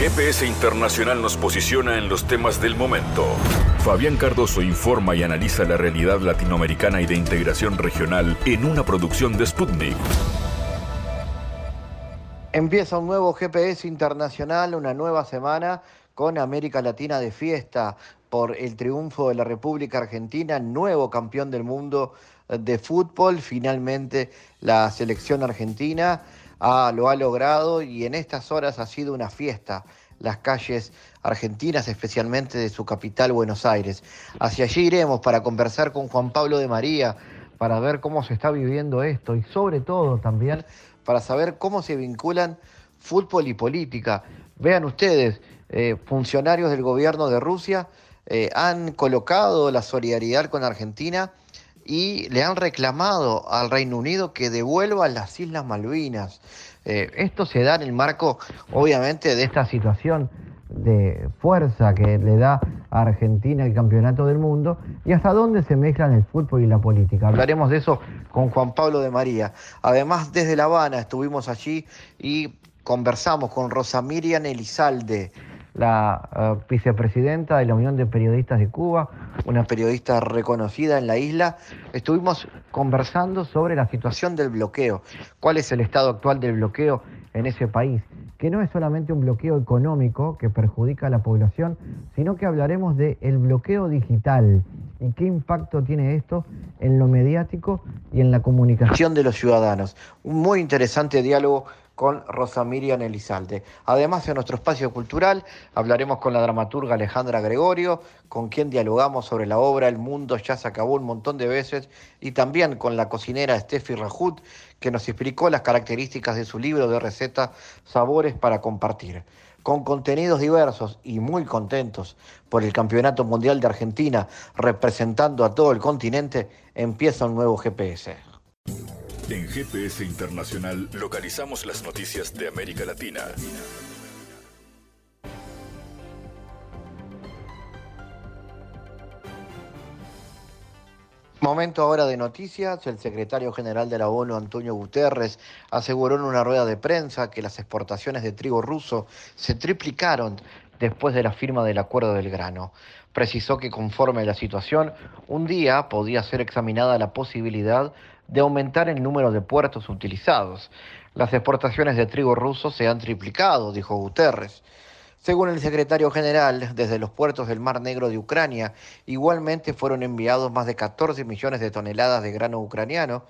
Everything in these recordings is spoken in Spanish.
GPS Internacional nos posiciona en los temas del momento. Fabián Cardoso informa y analiza la realidad latinoamericana y de integración regional en una producción de Sputnik. Empieza un nuevo GPS Internacional, una nueva semana con América Latina de fiesta por el triunfo de la República Argentina, nuevo campeón del mundo de fútbol. Finalmente la selección argentina lo ha logrado y en estas horas ha sido una fiesta las calles argentinas, especialmente de su capital, Buenos Aires. Hacia allí iremos para conversar con Juan Pablo de María, para ver cómo se está viviendo esto y sobre todo también para saber cómo se vinculan fútbol y política. Vean ustedes, eh, funcionarios del gobierno de Rusia eh, han colocado la solidaridad con Argentina y le han reclamado al Reino Unido que devuelva las Islas Malvinas. Eh, esto se da en el marco, obviamente, de esta situación de fuerza que le da a Argentina el campeonato del mundo y hasta dónde se mezclan el fútbol y la política. Hablaremos de eso con Juan Pablo de María. Además, desde La Habana estuvimos allí y conversamos con Rosa Miriam Elizalde, la eh, vicepresidenta de la Unión de Periodistas de Cuba, una periodista reconocida en la isla. Estuvimos conversando sobre la situación del bloqueo, cuál es el estado actual del bloqueo en ese país, que no es solamente un bloqueo económico que perjudica a la población, sino que hablaremos del el bloqueo digital y qué impacto tiene esto en lo mediático y en la comunicación de los ciudadanos. Un muy interesante diálogo con Rosa Miriam Elizalde. Además, en nuestro espacio cultural hablaremos con la dramaturga Alejandra Gregorio, con quien dialogamos sobre la obra El mundo ya se acabó un montón de veces, y también con la cocinera Steffi Rajut, que nos explicó las características de su libro de receta Sabores para compartir. Con contenidos diversos y muy contentos por el Campeonato Mundial de Argentina representando a todo el continente, empieza un nuevo GPS. En GPS Internacional localizamos las noticias de América Latina. Momento ahora de noticias. El secretario general de la ONU, Antonio Guterres, aseguró en una rueda de prensa que las exportaciones de trigo ruso se triplicaron después de la firma del acuerdo del grano. Precisó que conforme a la situación, un día podía ser examinada la posibilidad de aumentar el número de puertos utilizados. Las exportaciones de trigo ruso se han triplicado, dijo Guterres. Según el secretario general, desde los puertos del Mar Negro de Ucrania igualmente fueron enviados más de 14 millones de toneladas de grano ucraniano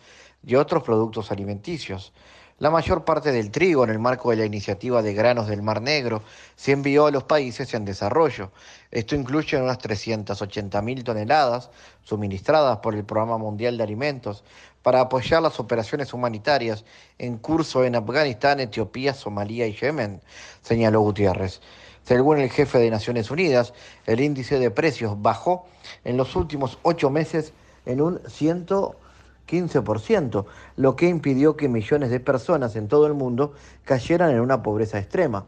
y otros productos alimenticios. La mayor parte del trigo en el marco de la iniciativa de granos del Mar Negro se envió a los países en desarrollo. Esto incluye unas 380.000 toneladas suministradas por el Programa Mundial de Alimentos para apoyar las operaciones humanitarias en curso en Afganistán, Etiopía, Somalia y Yemen, señaló Gutiérrez. Según el jefe de Naciones Unidas, el índice de precios bajó en los últimos ocho meses en un 100 15%, lo que impidió que millones de personas en todo el mundo cayeran en una pobreza extrema.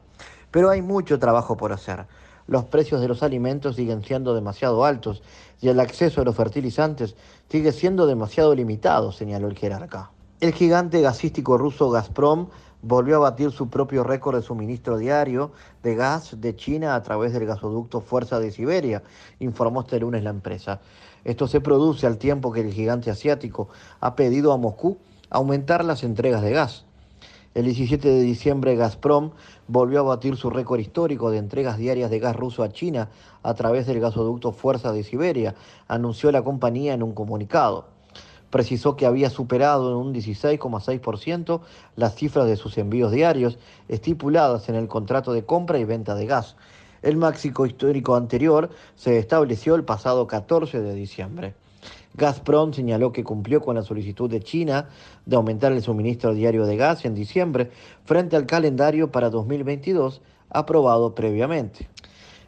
Pero hay mucho trabajo por hacer. Los precios de los alimentos siguen siendo demasiado altos y el acceso a los fertilizantes sigue siendo demasiado limitado, señaló el jerarca. El gigante gasístico ruso Gazprom volvió a batir su propio récord de suministro diario de gas de China a través del gasoducto Fuerza de Siberia, informó este lunes la empresa. Esto se produce al tiempo que el gigante asiático ha pedido a Moscú aumentar las entregas de gas. El 17 de diciembre Gazprom volvió a batir su récord histórico de entregas diarias de gas ruso a China a través del gasoducto Fuerza de Siberia, anunció la compañía en un comunicado. Precisó que había superado en un 16,6% las cifras de sus envíos diarios estipuladas en el contrato de compra y venta de gas. El máximo histórico anterior se estableció el pasado 14 de diciembre. Gazprom señaló que cumplió con la solicitud de China de aumentar el suministro diario de gas en diciembre frente al calendario para 2022 aprobado previamente.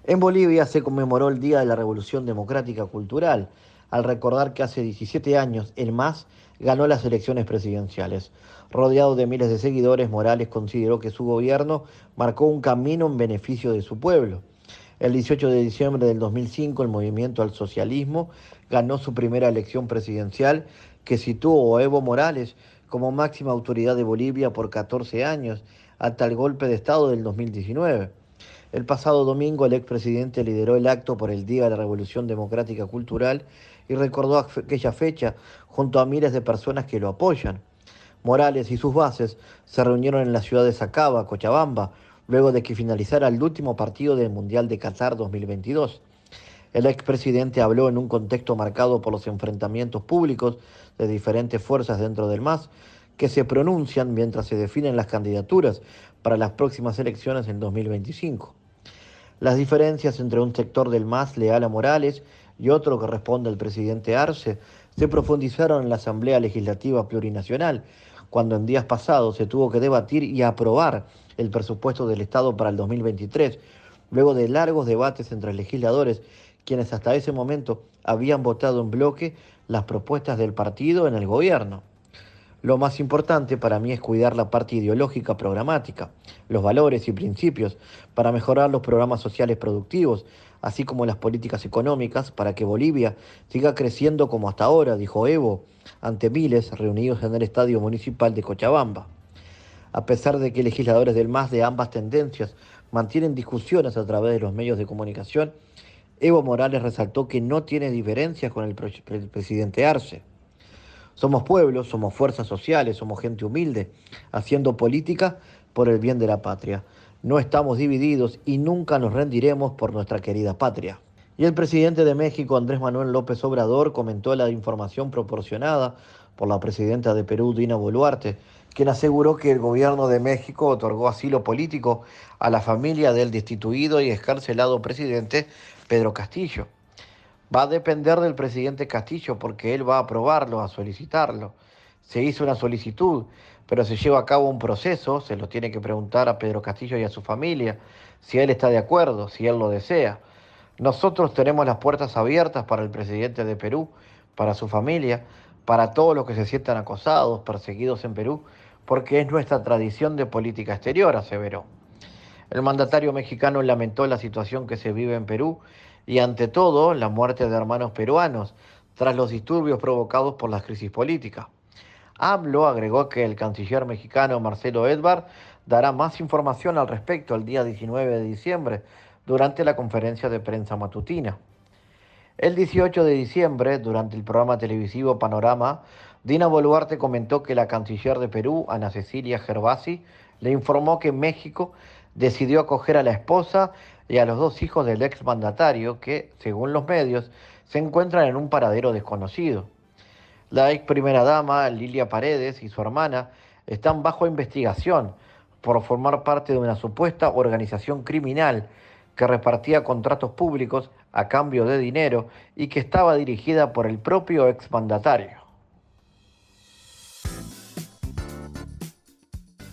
En Bolivia se conmemoró el Día de la Revolución Democrática Cultural, al recordar que hace 17 años el MAS ganó las elecciones presidenciales. Rodeado de miles de seguidores, Morales consideró que su gobierno marcó un camino en beneficio de su pueblo. El 18 de diciembre del 2005, el movimiento al socialismo ganó su primera elección presidencial que situó a Evo Morales como máxima autoridad de Bolivia por 14 años, hasta el golpe de Estado del 2019. El pasado domingo el expresidente lideró el acto por el Día de la Revolución Democrática Cultural y recordó aquella fecha junto a miles de personas que lo apoyan. Morales y sus bases se reunieron en la ciudad de Sacaba, Cochabamba, luego de que finalizara el último partido del Mundial de Qatar 2022. El expresidente habló en un contexto marcado por los enfrentamientos públicos de diferentes fuerzas dentro del MAS que se pronuncian mientras se definen las candidaturas para las próximas elecciones en 2025. Las diferencias entre un sector del MAS leal a Morales y otro que responde al presidente Arce se profundizaron en la Asamblea Legislativa Plurinacional, cuando en días pasados se tuvo que debatir y aprobar el presupuesto del Estado para el 2023, luego de largos debates entre legisladores, quienes hasta ese momento habían votado en bloque las propuestas del partido en el gobierno. Lo más importante para mí es cuidar la parte ideológica programática, los valores y principios para mejorar los programas sociales productivos, así como las políticas económicas para que Bolivia siga creciendo como hasta ahora, dijo Evo, ante miles reunidos en el Estadio Municipal de Cochabamba. A pesar de que legisladores del MAS de ambas tendencias mantienen discusiones a través de los medios de comunicación, Evo Morales resaltó que no tiene diferencias con el, el presidente Arce. Somos pueblos, somos fuerzas sociales, somos gente humilde, haciendo política por el bien de la patria. No estamos divididos y nunca nos rendiremos por nuestra querida patria. Y el presidente de México, Andrés Manuel López Obrador, comentó la información proporcionada por la presidenta de Perú, Dina Boluarte, quien aseguró que el gobierno de México otorgó asilo político a la familia del destituido y escarcelado presidente Pedro Castillo. Va a depender del presidente Castillo porque él va a aprobarlo, a solicitarlo. Se hizo una solicitud, pero se lleva a cabo un proceso, se lo tiene que preguntar a Pedro Castillo y a su familia si él está de acuerdo, si él lo desea. Nosotros tenemos las puertas abiertas para el presidente de Perú, para su familia, para todos los que se sientan acosados, perseguidos en Perú, porque es nuestra tradición de política exterior, aseveró. El mandatario mexicano lamentó la situación que se vive en Perú y ante todo la muerte de hermanos peruanos tras los disturbios provocados por las crisis políticas. AMLO agregó que el canciller mexicano Marcelo Edvard dará más información al respecto el día 19 de diciembre durante la conferencia de prensa matutina. El 18 de diciembre, durante el programa televisivo Panorama, Dina Boluarte comentó que la canciller de Perú, Ana Cecilia Gervasi, le informó que México decidió acoger a la esposa y a los dos hijos del ex mandatario que, según los medios, se encuentran en un paradero desconocido. La ex primera dama, Lilia Paredes, y su hermana están bajo investigación por formar parte de una supuesta organización criminal que repartía contratos públicos a cambio de dinero y que estaba dirigida por el propio exmandatario.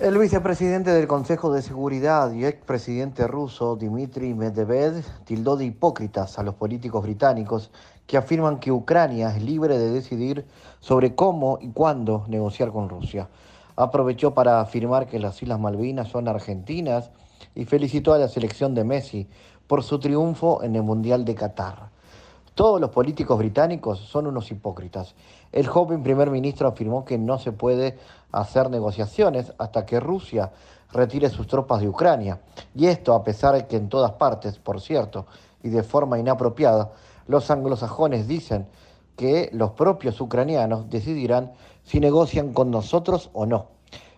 El vicepresidente del Consejo de Seguridad y expresidente ruso Dmitry Medvedev tildó de hipócritas a los políticos británicos que afirman que Ucrania es libre de decidir sobre cómo y cuándo negociar con Rusia. Aprovechó para afirmar que las Islas Malvinas son argentinas y felicitó a la selección de Messi por su triunfo en el Mundial de Qatar. Todos los políticos británicos son unos hipócritas. El joven primer ministro afirmó que no se puede hacer negociaciones hasta que Rusia retire sus tropas de Ucrania. Y esto a pesar de que en todas partes, por cierto, y de forma inapropiada, los anglosajones dicen que los propios ucranianos decidirán si negocian con nosotros o no.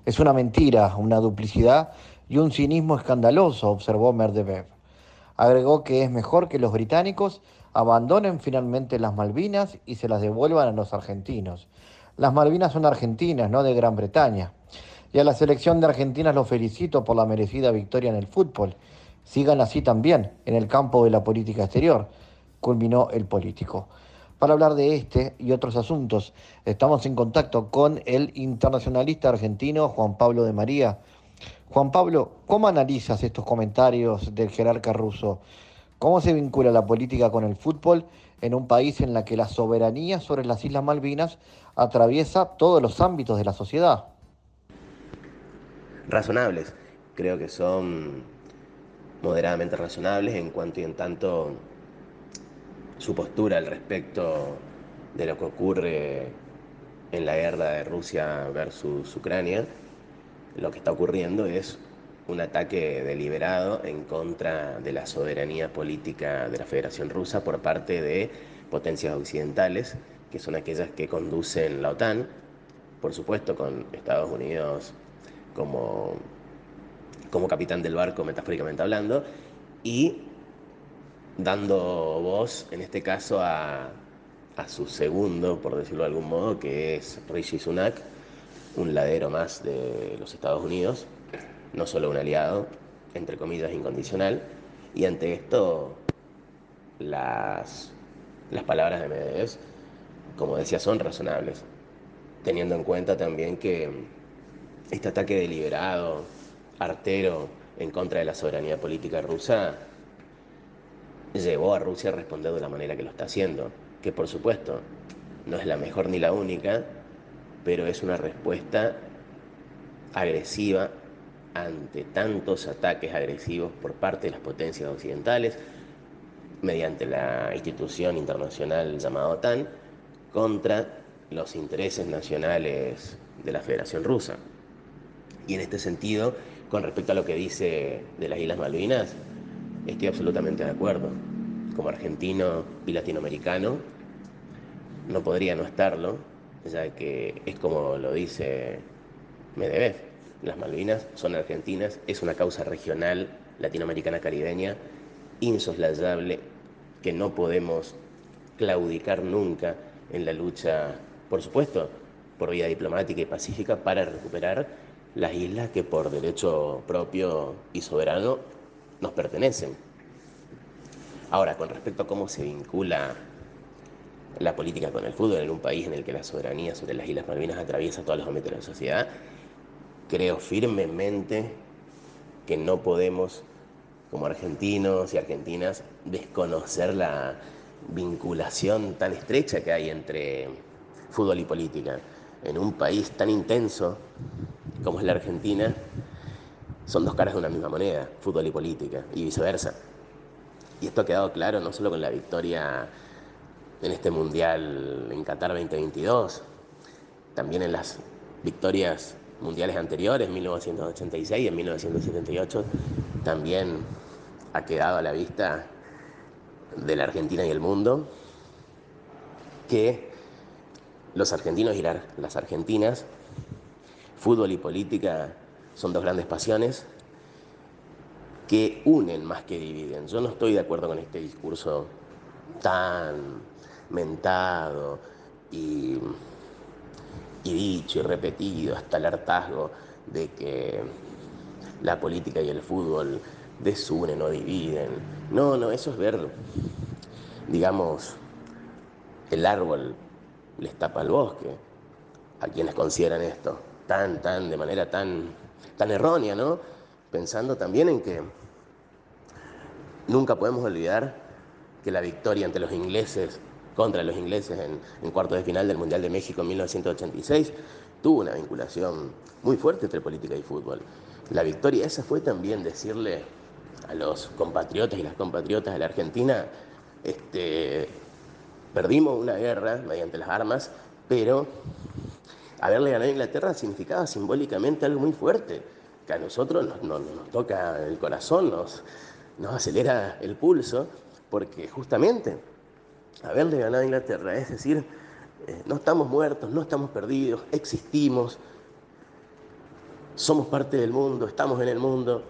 Es una mentira, una duplicidad y un cinismo escandaloso, observó Merdebev. Agregó que es mejor que los británicos abandonen finalmente las Malvinas y se las devuelvan a los argentinos. Las Malvinas son argentinas, no de Gran Bretaña. Y a la selección de Argentina los felicito por la merecida victoria en el fútbol. Sigan así también en el campo de la política exterior, culminó el político. Para hablar de este y otros asuntos, estamos en contacto con el internacionalista argentino Juan Pablo de María. Juan Pablo, ¿cómo analizas estos comentarios del jerarca ruso? ¿Cómo se vincula la política con el fútbol en un país en la que la soberanía sobre las Islas Malvinas atraviesa todos los ámbitos de la sociedad? Razonables. Creo que son moderadamente razonables en cuanto y en tanto su postura al respecto de lo que ocurre en la guerra de Rusia versus Ucrania, lo que está ocurriendo es un ataque deliberado en contra de la soberanía política de la Federación Rusa por parte de potencias occidentales, que son aquellas que conducen la OTAN, por supuesto con Estados Unidos como, como capitán del barco, metafóricamente hablando, y dando voz, en este caso, a, a su segundo, por decirlo de algún modo, que es Rishi Sunak, un ladero más de los Estados Unidos, no solo un aliado, entre comillas, incondicional, y ante esto las, las palabras de Medvedev, como decía, son razonables, teniendo en cuenta también que este ataque deliberado, artero, en contra de la soberanía política rusa, llevó a Rusia a responder de la manera que lo está haciendo, que por supuesto no es la mejor ni la única, pero es una respuesta agresiva ante tantos ataques agresivos por parte de las potencias occidentales, mediante la institución internacional llamada OTAN, contra los intereses nacionales de la Federación Rusa. Y en este sentido, con respecto a lo que dice de las Islas Malvinas, estoy absolutamente de acuerdo. Como argentino y latinoamericano, no podría no estarlo, ya que es como lo dice Medvedev las Malvinas son argentinas, es una causa regional latinoamericana caribeña insoslayable que no podemos claudicar nunca en la lucha, por supuesto, por vía diplomática y pacífica para recuperar las islas que por derecho propio y soberano nos pertenecen. Ahora, con respecto a cómo se vincula la política con el fútbol en un país en el que la soberanía sobre las Islas Malvinas atraviesa todos los ámbitos de la sociedad, creo firmemente que no podemos, como argentinos y argentinas, desconocer la vinculación tan estrecha que hay entre fútbol y política. En un país tan intenso como es la Argentina, son dos caras de una misma moneda, fútbol y política, y viceversa. Y esto ha quedado claro no solo con la victoria en este Mundial en Qatar 2022, también en las victorias mundiales anteriores, 1986 y en 1978, también ha quedado a la vista de la Argentina y el mundo que los argentinos y las argentinas, fútbol y política son dos grandes pasiones que unen más que dividen. Yo no estoy de acuerdo con este discurso tan mentado y y dicho y repetido hasta el hartazgo de que la política y el fútbol desunen o dividen. No, no, eso es ver, digamos, el árbol les tapa el bosque a quienes consideran esto tan, tan, de manera tan, tan errónea, ¿no? Pensando también en que nunca podemos olvidar que la victoria ante los ingleses contra los ingleses en, en cuartos de final del Mundial de México en 1986, tuvo una vinculación muy fuerte entre política y fútbol. La victoria esa fue también decirle a los compatriotas y las compatriotas de la Argentina, este, perdimos una guerra mediante las armas, pero haberle ganado a Inglaterra significaba simbólicamente algo muy fuerte, que a nosotros nos, nos, toca el corazón, nos, nos acelera el pulso, porque justamente haberle ganado a Inglaterra, es decir, eh, no estamos muertos, no estamos perdidos, existimos, somos parte del mundo, estamos en el mundo.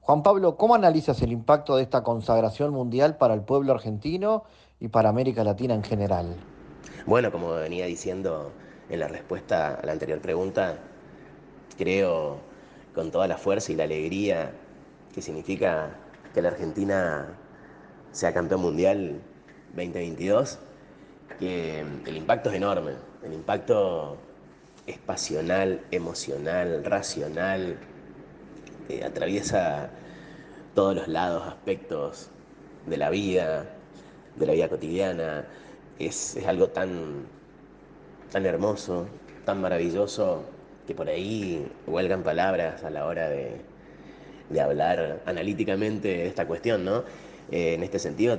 Juan Pablo, ¿cómo analizas el impacto de esta consagración mundial para el pueblo argentino y para América Latina en general? Bueno, como venía diciendo en la respuesta a la anterior pregunta, creo con toda la fuerza y la alegría que significa que la Argentina sea campeón mundial 2022, que el impacto es enorme. El impacto es pasional, emocional, racional, eh, atraviesa todos los lados, aspectos de la vida, de la vida cotidiana. Es, es algo tan, tan hermoso, tan maravilloso, que por ahí huelgan palabras a la hora de, de hablar analíticamente de esta cuestión, ¿no? Eh, en este sentido,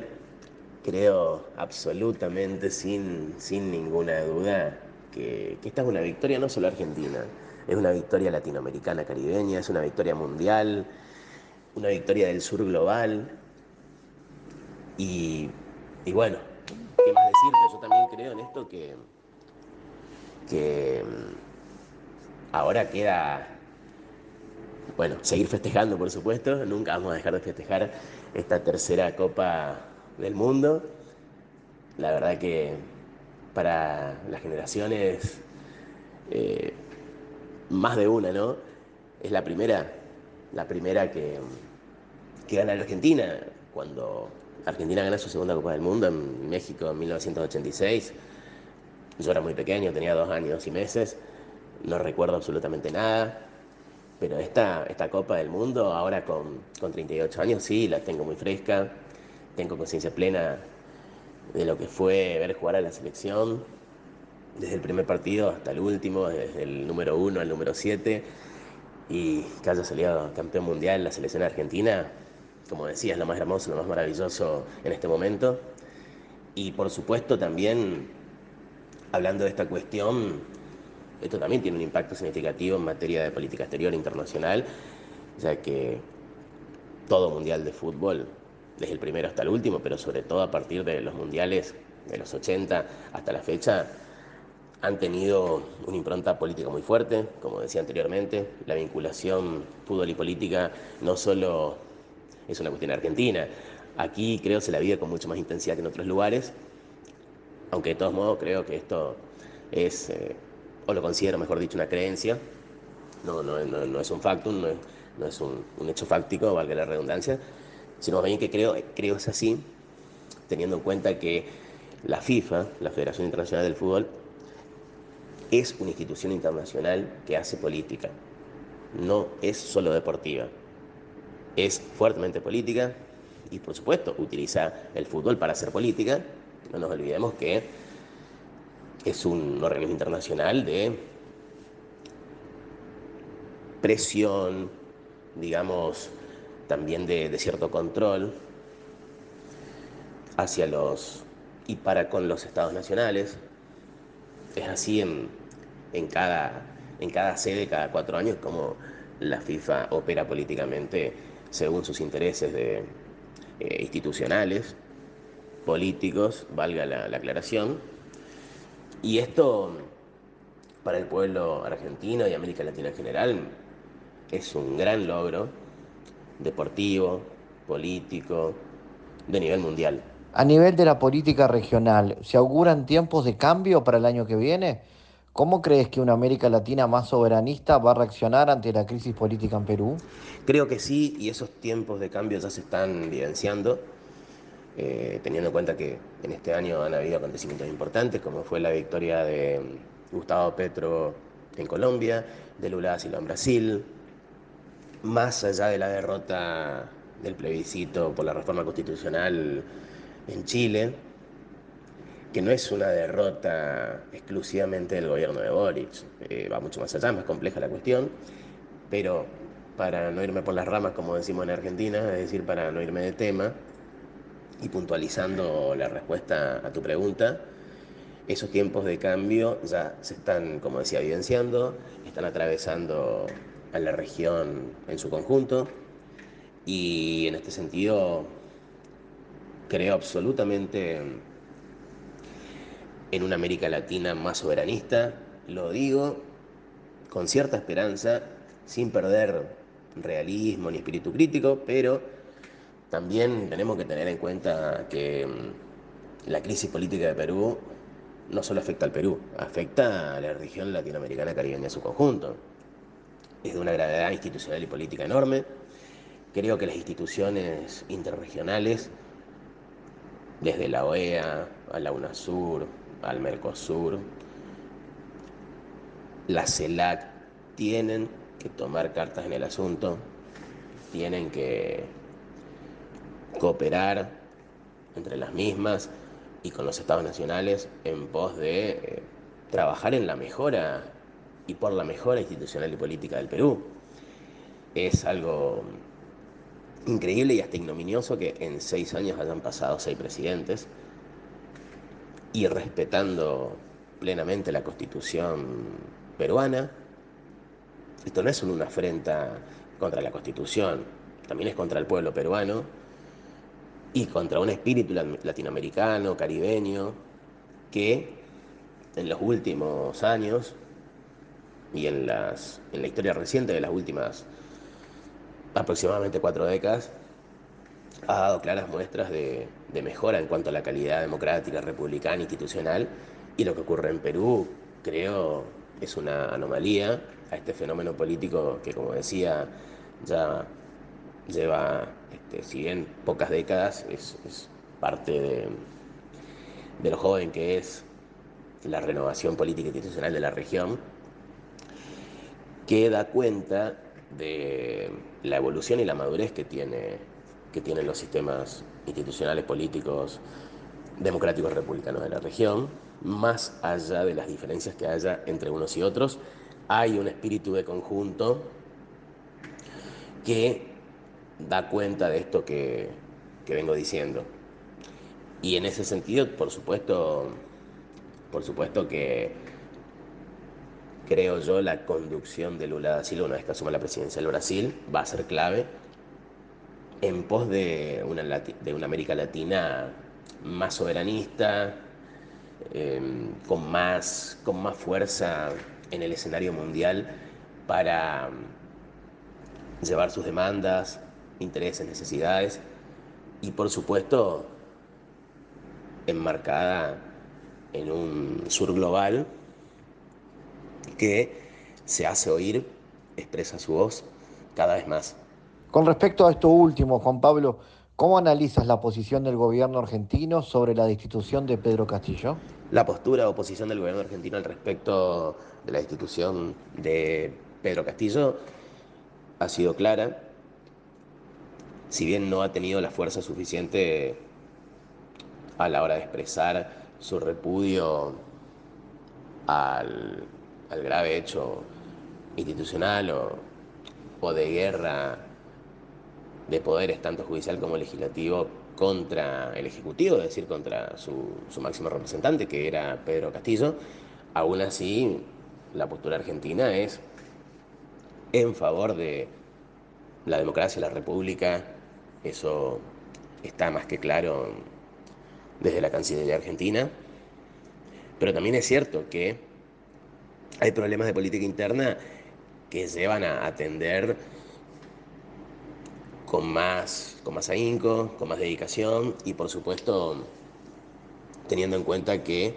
creo absolutamente sin, sin ninguna duda que, que, esta es una victoria no solo argentina, Es una victoria latinoamericana caribeña, es una victoria mundial, una victoria del sur global. Y, bueno, ¿qué más decirte? Yo también creo en esto que, que mm, ahora queda, bueno, seguir festejando, por supuesto. Nunca vamos a dejar de festejar esta tercera Copa del Mundo. La verdad que para las generaciones, eh, más de una, ¿no? Es la primera, la primera que, que gana la Argentina, cuando Argentina gana su segunda Copa del Mundo en México en 1986. Yo era muy pequeño, tenía dos años y meses, no recuerdo absolutamente nada, pero esta, esta Copa del Mundo, ahora con, con 38 años, sí, la tengo muy fresca, tengo conciencia plena de lo que fue ver jugar a la selección, desde el primer partido hasta el último, desde el número uno al número siete, y que haya salido campeón mundial la selección argentina, como decía, es lo más hermoso, lo más maravilloso en este momento. Y por supuesto también, hablando de esta cuestión, esto también tiene un impacto significativo en materia de política exterior internacional, ya que todo mundial de fútbol desde el primero hasta el último, pero sobre todo a partir de los mundiales de los 80 hasta la fecha, han tenido una impronta política muy fuerte, como decía anteriormente, la vinculación fútbol y política no solo es una cuestión argentina, aquí creo se la vive con mucho más intensidad que en otros lugares, aunque de todos modos creo que esto es, eh, o lo considero mejor dicho, una creencia, no, no, no, es un factum, no es, un, un hecho fáctico, valga la redundancia, sino bien que creo, creo es así, teniendo en cuenta que la FIFA, la Federación Internacional del Fútbol, es una institución internacional que hace política, no es solo deportiva, es fuertemente política y por supuesto utiliza el fútbol para hacer política, no nos olvidemos que es un organismo internacional de presión, digamos, también de, cierto control hacia los y para con los estados nacionales. Es así en, cada, en cada sede, cada cuatro años, como la FIFA opera políticamente según sus intereses de, eh, institucionales, políticos, valga la aclaración. Y esto, para el pueblo argentino y América Latina en general, es un gran logro deportivo, político, de nivel mundial. A nivel de la política regional, ¿se auguran tiempos de cambio para el año que viene? ¿Cómo crees que una América Latina más soberanista va a reaccionar ante la crisis política en Perú? Creo que sí, y esos tiempos de cambio ya se están evidenciando, eh, teniendo en cuenta que en este año han habido acontecimientos importantes, como fue la victoria de Gustavo Petro en Colombia, de Lula da Silva en Brasil, más allá de la derrota del plebiscito por la reforma constitucional en Chile, que no es una derrota exclusivamente del gobierno de Boric, eh, va mucho más allá, más compleja la cuestión, pero para no irme por las ramas, como decimos en Argentina, es decir, para no irme de tema, y puntualizando la respuesta a tu pregunta, esos tiempos de cambio ya se están, como decía, evidenciando, están atravesando a la región en su conjunto. Y en este sentido creo absolutamente en una América Latina más soberanista, lo digo con cierta esperanza, sin perder realismo ni espíritu crítico, pero también tenemos que tener en cuenta que mm, la crisis política de Perú no solo afecta al Perú, afecta a la región latinoamericana caribeña en su conjunto es de una gravedad institucional y política enorme. Creo que las instituciones interregionales, desde la OEA a la UNASUR, al Mercosur, la CELAC, tienen que tomar cartas en el asunto, tienen que cooperar entre las mismas y con los estados nacionales en pos de eh, trabajar en la mejora y por la mejora institucional y política del Perú. Es algo increíble y hasta ignominioso que en seis años hayan pasado seis presidentes y respetando plenamente la constitución peruana, esto no es una afrenta contra la Constitución, también es contra el pueblo peruano y contra un espíritu latinoamericano, caribeño, que en los últimos años y en, las, en la historia reciente de las últimas aproximadamente cuatro décadas, ha dado claras muestras de, de, mejora en cuanto a la calidad democrática, republicana, institucional, y lo que ocurre en Perú, creo, es una anomalía a este fenómeno político que, como decía, ya lleva, este, si bien pocas décadas, es, es parte de, de lo joven que es la renovación política institucional de la región, que da cuenta de la evolución y la madurez que, tiene, que tienen los sistemas institucionales políticos democráticos republicanos de la región, más allá de las diferencias que haya entre unos y otros, hay un espíritu de conjunto que da cuenta de esto que, que vengo diciendo. Y en ese sentido, por supuesto, por supuesto que creo yo la conducción de Lula da Silva una vez que asuma la presidencia del Brasil va a ser clave en pos de una, América Latina más soberanista, em, con, más, con más fuerza en el escenario mundial para llevar sus demandas, intereses, necesidades y por supuesto enmarcada en un sur global que se hace oír, expresa su voz cada vez más. Con respecto a esto último, Juan Pablo, ¿cómo analizas la posición del gobierno argentino sobre la destitución de Pedro Castillo? La postura o posición del gobierno argentino al respecto de la destitución de Pedro Castillo ha sido clara, si bien no ha tenido la fuerza suficiente a la hora de expresar su repudio al, grave hecho institucional o, de guerra de poderes tanto judicial como legislativo contra el Ejecutivo, es decir, contra su, su, máximo representante, que era Pedro Castillo, aún así la postura argentina es en favor de la democracia, la república, eso está más que claro desde la Cancillería Argentina, pero también es cierto que hay problemas de política interna que llevan a atender con más, con más ahínco, con más dedicación y por supuesto teniendo en cuenta que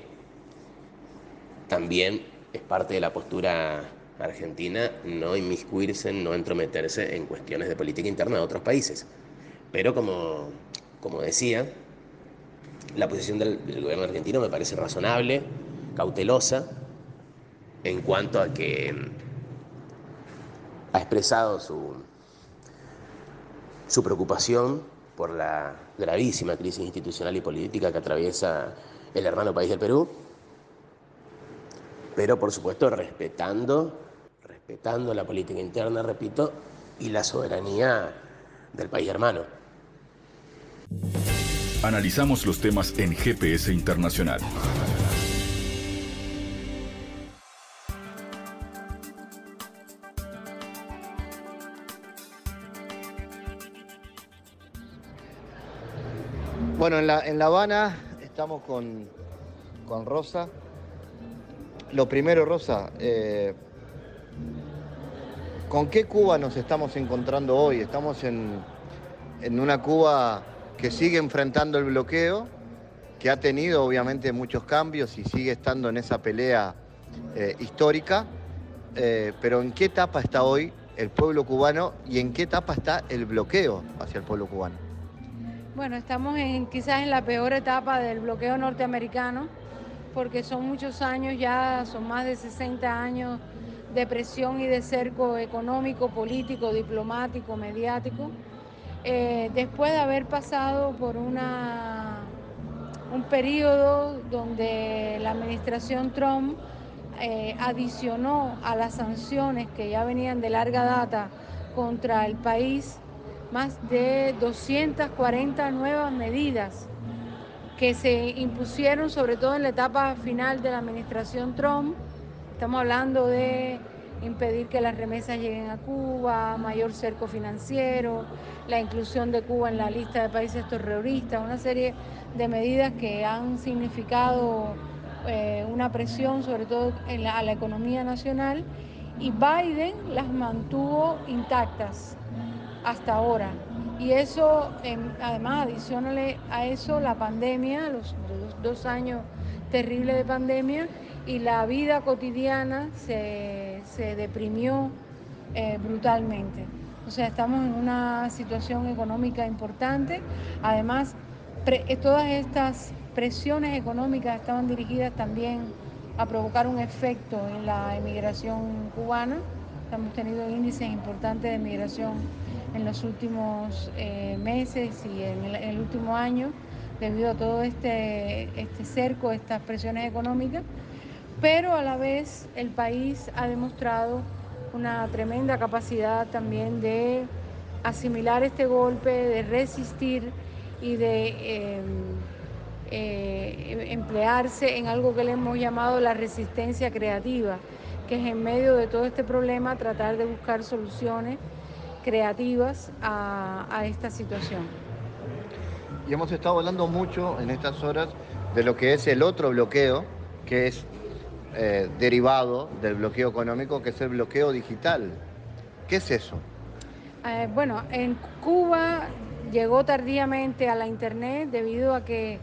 también es parte de la postura argentina no inmiscuirse, no entrometerse en cuestiones de política interna de otros países. Pero como, como decía, la posición del, gobierno argentino me parece razonable, cautelosa, en cuanto a que ha expresado su, su preocupación por la gravísima crisis institucional y política que atraviesa el hermano país del Perú, pero por supuesto respetando, respetando la política interna, repito, y la soberanía del país hermano. Analizamos los temas en GPS Internacional. Bueno, en La, Habana estamos con, con Rosa. Lo primero, Rosa, eh, ¿con qué Cuba nos estamos encontrando hoy? Estamos en, en una Cuba que sigue enfrentando el bloqueo, que ha tenido obviamente muchos cambios y sigue estando en esa pelea eh, histórica, eh, pero ¿en qué etapa está hoy el pueblo cubano y en qué etapa está el bloqueo hacia el pueblo cubano? Bueno, estamos en, quizás en la peor etapa del bloqueo norteamericano, porque son muchos años ya, son más de 60 años de presión y de cerco económico, político, diplomático, mediático. Eh, después de haber pasado por una, un periodo donde la administración Trump eh, adicionó a las sanciones que ya venían de larga data contra el país más de 240 nuevas medidas que se impusieron sobre todo en la etapa final de la administración Trump. Estamos hablando de impedir que las remesas lleguen a Cuba, mayor cerco financiero, la inclusión de Cuba en la lista de países terroristas, una serie de medidas que han significado eh, una presión sobre todo a la economía nacional y Biden las mantuvo intactas hasta ahora. Y eso, además, adicionale a eso la pandemia, los, dos años terribles de pandemia, y la vida cotidiana se, deprimió eh, brutalmente. O sea, estamos en una situación económica importante. Además, eh, todas estas presiones económicas estaban dirigidas también a provocar un efecto en la emigración cubana. Hemos tenido índices importantes de emigración en los últimos eh, meses y en el, último año debido a todo este, este cerco, estas presiones económicas, pero a la vez el país ha demostrado una tremenda capacidad también de asimilar este golpe, de resistir y de em, eh, emplearse en algo que le hemos llamado la resistencia creativa, que es en medio de todo este problema tratar de buscar soluciones creativas a, esta situación. Y hemos estado hablando mucho en estas horas de lo que es el otro bloqueo, que es eh, derivado del bloqueo económico, que es el bloqueo digital. ¿Qué es eso? Eh, bueno, en Cuba llegó tardíamente a la Internet debido a que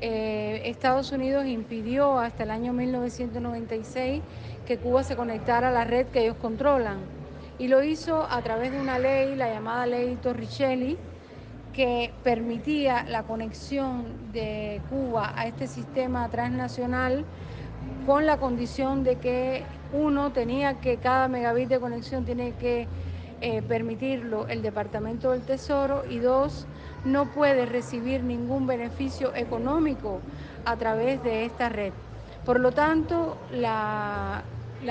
eh, Estados Unidos impidió hasta el año 1996 que Cuba se conectara a la red que ellos controlan. Y lo hizo a través de una ley, la llamada ley Torricelli, que permitía la conexión de Cuba a este sistema transnacional con la condición de que uno tenía que cada megabit de conexión tiene que eh, permitirlo el Departamento del Tesoro y dos, no puede recibir ningún beneficio económico a través de esta red. Por lo tanto, la,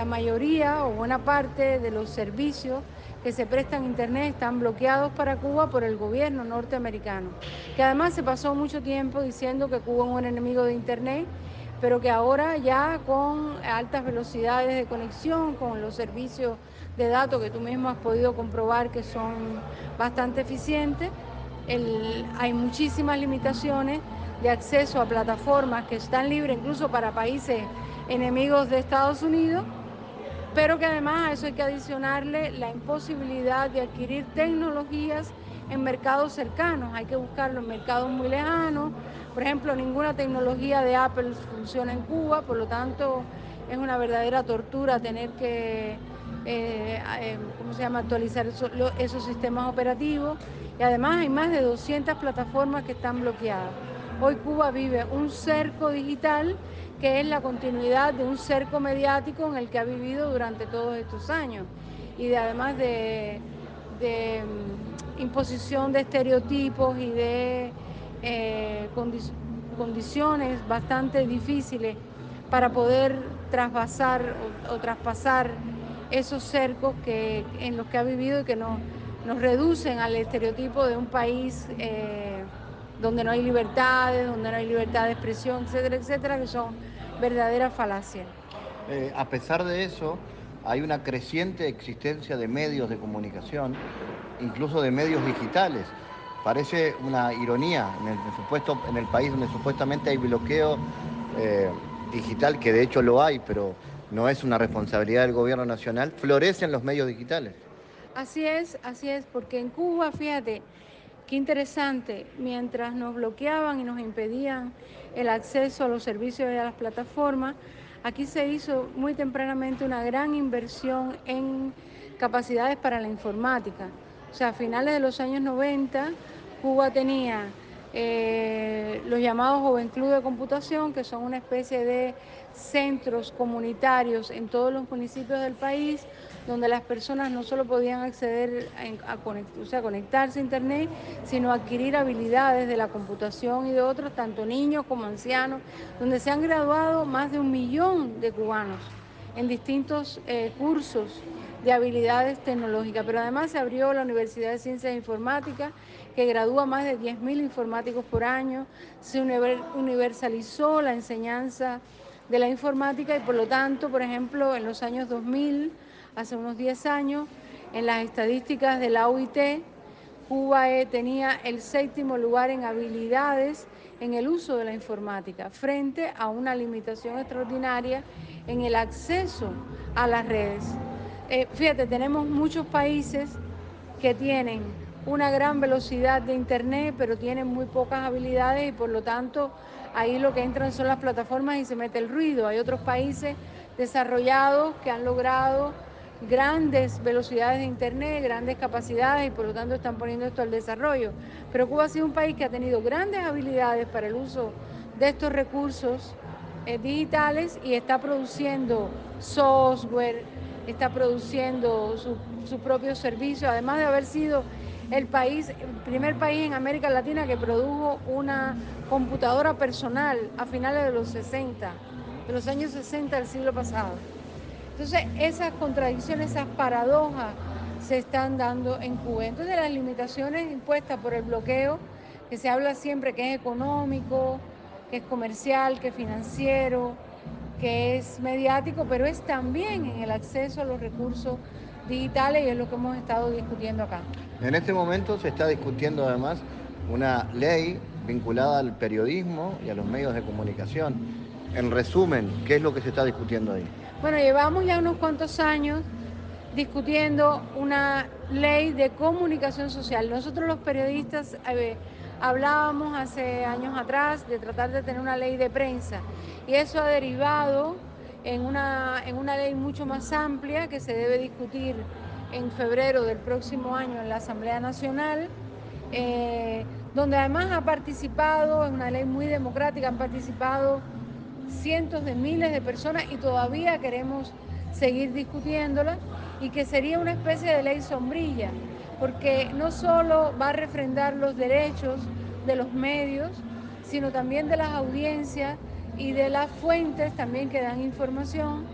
mayoría o buena parte de los servicios que se prestan en Internet están bloqueados para Cuba por el gobierno norteamericano, que además se pasó mucho tiempo diciendo que Cuba es un enemigo de Internet, pero que ahora ya con altas velocidades de conexión, con los servicios de datos que tú mismo has podido comprobar que son bastante eficientes, hay muchísimas limitaciones de acceso a plataformas que están libres incluso para países enemigos de Estados Unidos, pero que además a eso hay que adicionarle la imposibilidad de adquirir tecnologías en mercados cercanos, hay que buscarlo en mercados muy lejanos, por ejemplo, ninguna tecnología de Apple funciona en Cuba, por lo tanto es una verdadera tortura tener que eh, eh, ¿cómo se llama?, actualizar esos sistemas operativos y además hay más de 200 plataformas que están bloqueadas. Hoy Cuba vive un cerco digital que es la continuidad de un cerco mediático en el que ha vivido durante todos estos años. Y de, además de, mm, imposición de estereotipos y de eh, condiciones bastante difíciles para poder trasvasar o, traspasar esos cercos que, en los que ha vivido y que no, nos reducen al estereotipo de un país eh, donde no hay libertades, donde no hay libertad de expresión, etcétera, etcétera, que son verdaderas falacias. Eh, a pesar de eso, hay una creciente existencia de medios de comunicación, incluso de medios digitales. Parece una ironía en el, supuesto, en el país donde supuestamente hay bloqueo eh, digital, que de hecho lo hay, pero no es una responsabilidad del gobierno nacional, florecen los medios digitales. Así es, así es, porque en Cuba, fíjate, qué interesante, mientras nos bloqueaban y nos impedían el acceso a los servicios y a las plataformas, aquí se hizo muy tempranamente una gran inversión en capacidades para la informática. O sea, a finales de los años 90, Cuba tenía eh, los llamados Joven Club de Computación, que son una especie de centros comunitarios en todos los municipios del país, donde las personas no solo podían acceder a, conectarse a Internet, sino adquirir habilidades de la computación y de otros, tanto niños como ancianos, donde se han graduado más de un millón de cubanos en distintos eh, cursos de habilidades tecnológicas, pero además se abrió la Universidad de Ciencias Informáticas, que gradúa más de 10.000 informáticos por año, se universalizó la enseñanza de la informática y por lo tanto, por ejemplo, en los años 2000 hace unos 10 años. En las estadísticas de la OIT, Cuba eh, tenía el séptimo lugar en habilidades en el uso de la informática, frente a una limitación extraordinaria en el acceso a las redes. Eh, fíjate, tenemos muchos países que tienen una gran velocidad de Internet, pero tienen muy pocas habilidades y por lo tanto ahí lo que entran son las plataformas y se mete el ruido. Hay otros países desarrollados que han logrado grandes velocidades de Internet, grandes capacidades y por lo tanto están poniendo esto al desarrollo. Pero Cuba ha sido un país que ha tenido grandes habilidades para el uso de estos recursos eh, digitales y está produciendo software, está produciendo su, su propio servicio, además de haber sido el país, el primer país en América Latina que produjo una computadora personal a finales de los 60, de los años 60 del siglo pasado. Entonces, esas contradicciones, esas paradojas se están dando en Cuba. Entonces, las limitaciones impuestas por el bloqueo, que se habla siempre que es económico, que es comercial, que es financiero, que es mediático, pero es también en el acceso a los recursos digitales y es lo que hemos estado discutiendo acá. En este momento se está discutiendo además una ley vinculada al periodismo y a los medios de comunicación. En resumen, ¿qué es lo que se está discutiendo ahí? Bueno, llevamos ya unos cuantos años discutiendo una ley de comunicación social. Nosotros los periodistas eh, hablábamos hace años atrás de tratar de tener una ley de prensa y eso ha derivado en una, en una ley mucho más amplia que se debe discutir en febrero del próximo año en la Asamblea Nacional, eh, donde además ha participado, es una ley muy democrática, han participado cientos de miles de personas y todavía queremos seguir discutiéndola y que sería una especie de ley sombrilla, porque no solo va a refrendar los derechos de los medios, sino también de las audiencias y de las fuentes también que dan información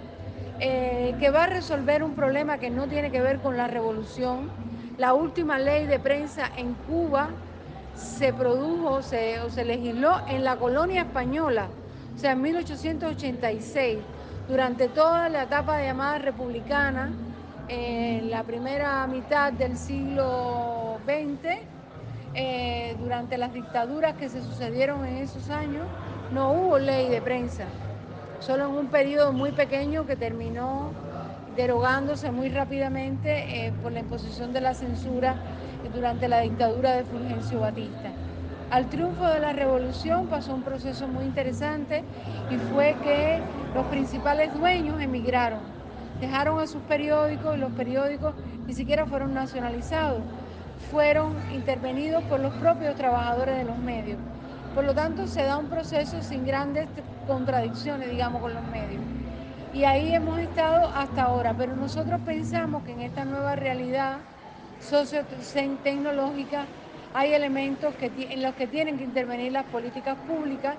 eh, que va a resolver un problema que no tiene que ver con la revolución. La última ley de prensa en Cuba se produjo se, o se legisló en la colonia española, o sea, en 1886, durante toda la etapa llamada republicana, en la primera mitad del siglo XX, eh, durante las dictaduras que se sucedieron en esos años, no hubo ley de prensa solo en un periodo muy pequeño que terminó derogándose muy rápidamente eh, por la imposición de la censura durante la dictadura de Fulgencio Batista. Al triunfo de la revolución pasó un proceso muy interesante y fue que los principales dueños emigraron, dejaron a sus periódicos y los periódicos ni siquiera fueron nacionalizados, fueron intervenidos por los propios trabajadores de los medios. Por lo tanto, se da un proceso sin grandes contradicciones, digamos, con los medios. Y ahí hemos estado hasta ahora, pero nosotros pensamos que en esta nueva realidad socio-tecnológica hay elementos que, en los que tienen que intervenir las políticas públicas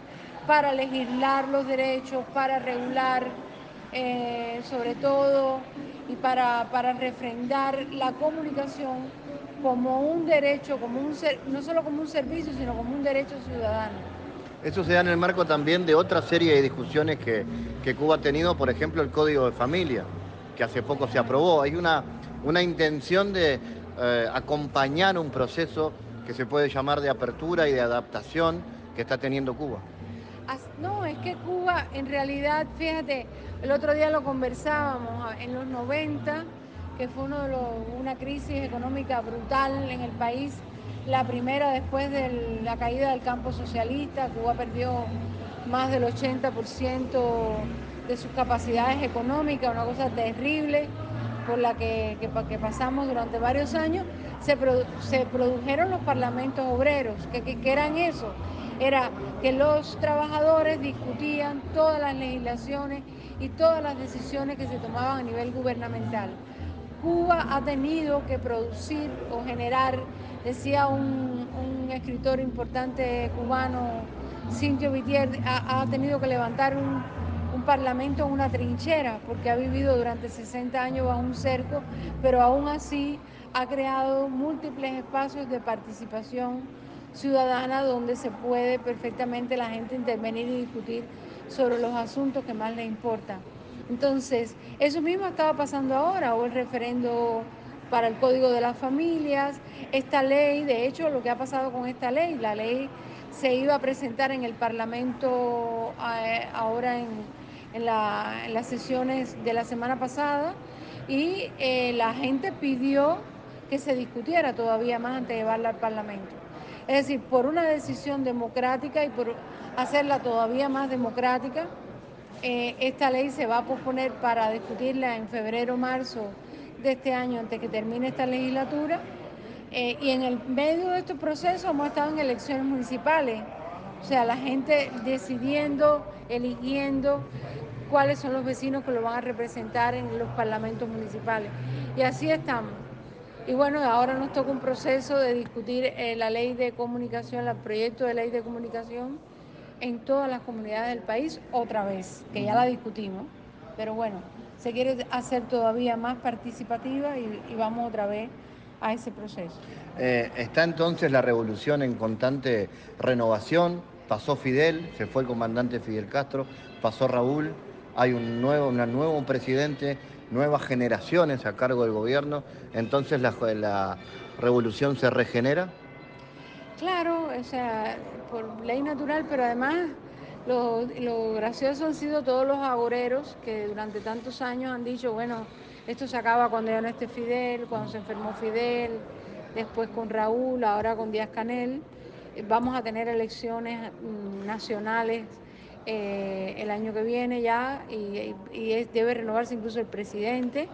para legislar los derechos, para regular eh, sobre todo y para, para refrendar la comunicación como un derecho, como un no solo como un servicio, sino como un derecho ciudadano. Eso se da en el marco también de otra serie de discusiones que, Cuba ha tenido, por ejemplo, el Código de Familia, que hace poco se aprobó. Hay una, una intención de eh, acompañar un proceso que se puede llamar de apertura y de adaptación que está teniendo Cuba. No, es que Cuba en realidad, fíjate, el otro día lo conversábamos, en los 90 que fue uno de una crisis económica brutal en el país, la primera después de la caída del campo socialista, Cuba perdió más del 80% de sus capacidades económicas, una cosa terrible por la que, pasamos durante varios años, se, produjeron los parlamentos obreros, que, que eran eso, era que los trabajadores discutían todas las legislaciones y todas las decisiones que se tomaban a nivel gubernamental. Cuba ha tenido que producir o generar, decía un, escritor importante cubano, Cintio Vitier, ha, tenido que levantar un, un parlamento en una trinchera, porque ha vivido durante 60 años bajo un cerco, pero aún así ha creado múltiples espacios de participación ciudadana donde se puede perfectamente la gente intervenir y discutir sobre los asuntos que más le importan. Entonces, eso mismo estaba pasando ahora, o el referendo para el Código de las Familias, esta ley, de hecho, lo que ha pasado con esta ley, la ley se iba a presentar en el Parlamento eh, ahora en, las sesiones de la semana pasada y eh, la gente pidió que se discutiera todavía más antes de llevarla al Parlamento. Es decir, por una decisión democrática y por hacerla todavía más democrática, eh, esta ley se va a posponer para discutirla en febrero o marzo de este año antes que termine esta legislatura. Eh, y en el medio de estos procesos hemos estado en elecciones municipales, o sea, la gente decidiendo, eligiendo cuáles son los vecinos que lo van a representar en los parlamentos municipales. Y así estamos. Y bueno, ahora nos toca un proceso de discutir eh, la ley de comunicación, el proyecto de ley de comunicación en todas las comunidades del país otra vez, que ya la discutimos, pero bueno, se quiere hacer todavía más participativa y, vamos otra vez a ese proceso. Eh, está entonces la revolución en constante renovación, pasó Fidel, se fue el comandante Fidel Castro, pasó Raúl, hay un nuevo, un nuevo presidente nuevas generaciones a cargo del gobierno, entonces la, revolución se regenera. Claro, o sea, por ley natural, pero además lo, lo, gracioso han sido todos los agoreros que durante tantos años han dicho, bueno, esto se acaba cuando ya no esté Fidel, cuando se enfermó Fidel, después con Raúl, ahora con Díaz Canel. Vamos a tener elecciones mm, nacionales eh, el año que viene ya y, debe renovarse incluso el presidente.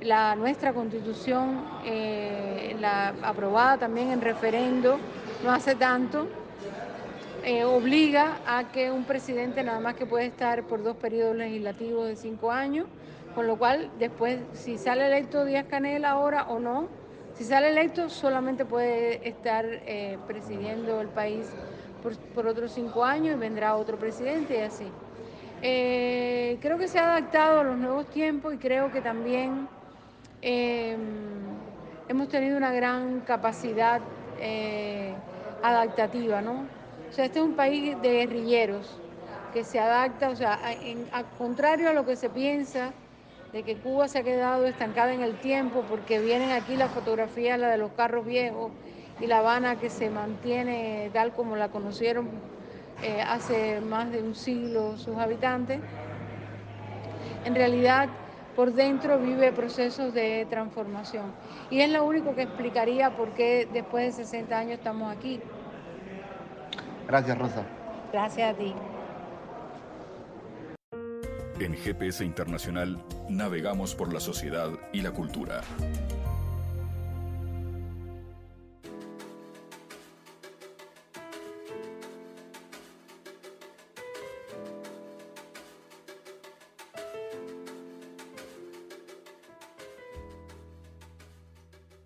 La, nuestra constitución, eh, la aprobada también en referendo, no hace tanto, eh, obliga a que un presidente nada más que puede estar por dos periodos legislativos de cinco años, con lo cual después, si sale electo Díaz Canel ahora o no, si sale electo solamente puede estar presidiendo el país por, otros cinco años y vendrá otro presidente y así. Eh, creo que se ha adaptado a los nuevos tiempos y creo que también em, hemos tenido una gran capacidad eh, adaptativa, ¿no? O sea, este es un país de guerrilleros que se adapta, o sea, al contrario a lo que se piensa, de que Cuba se ha quedado estancada en el tiempo porque vienen aquí las fotografías, la de los carros viejos, y La Habana que se mantiene tal como la conocieron eh, hace más de un siglo sus habitantes, en realidad por dentro vive procesos de transformación. Y es lo único que explicaría por qué después de 60 años estamos aquí. Gracias, Rosa. Gracias a ti. En GPS Internacional navegamos por la sociedad y la cultura.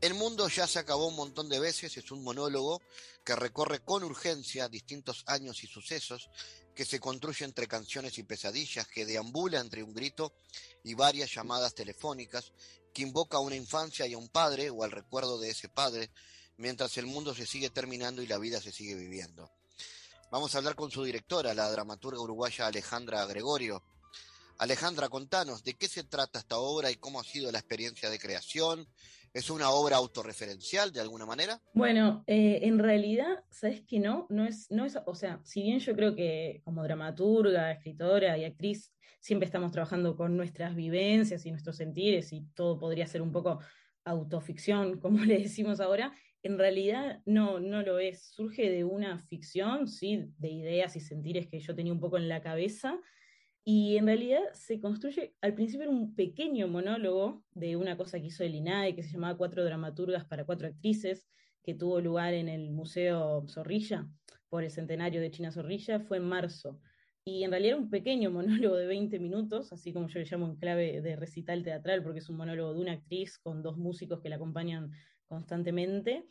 El mundo ya se acabó un montón de veces, es un monólogo que recorre con urgencia distintos años y sucesos, que se construye entre canciones y pesadillas, que deambula entre un grito y varias llamadas telefónicas, que invoca a una infancia y a un padre o al recuerdo de ese padre, mientras el mundo se sigue terminando y la vida se sigue viviendo. Vamos a hablar con su directora, la dramaturga uruguaya Alejandra Gregorio. Alejandra, contanos de qué se trata esta obra y cómo ha sido la experiencia de creación, ¿Es una obra autorreferencial de alguna manera? Bueno, eh, en realidad, ¿sabes que no? No es, no es, o sea, si bien yo creo que como dramaturga, escritora y actriz, siempre estamos trabajando con nuestras vivencias y nuestros sentires y todo podría ser un poco autoficción, como le decimos ahora, en realidad no, no lo es. Surge de una ficción, sí, de ideas y sentires que yo tenía un poco en la cabeza, y en realidad se construye, al principio era un pequeño monólogo de una cosa que hizo el INAE, que se llamaba Cuatro dramaturgas para cuatro actrices, que tuvo lugar en el Museo Zorrilla, por el centenario de China Zorrilla, fue en marzo. Y en realidad era un pequeño monólogo de 20 minutos, así como yo le llamo en clave de recital teatral, porque es un monólogo de una actriz con dos músicos que la acompañan constantemente.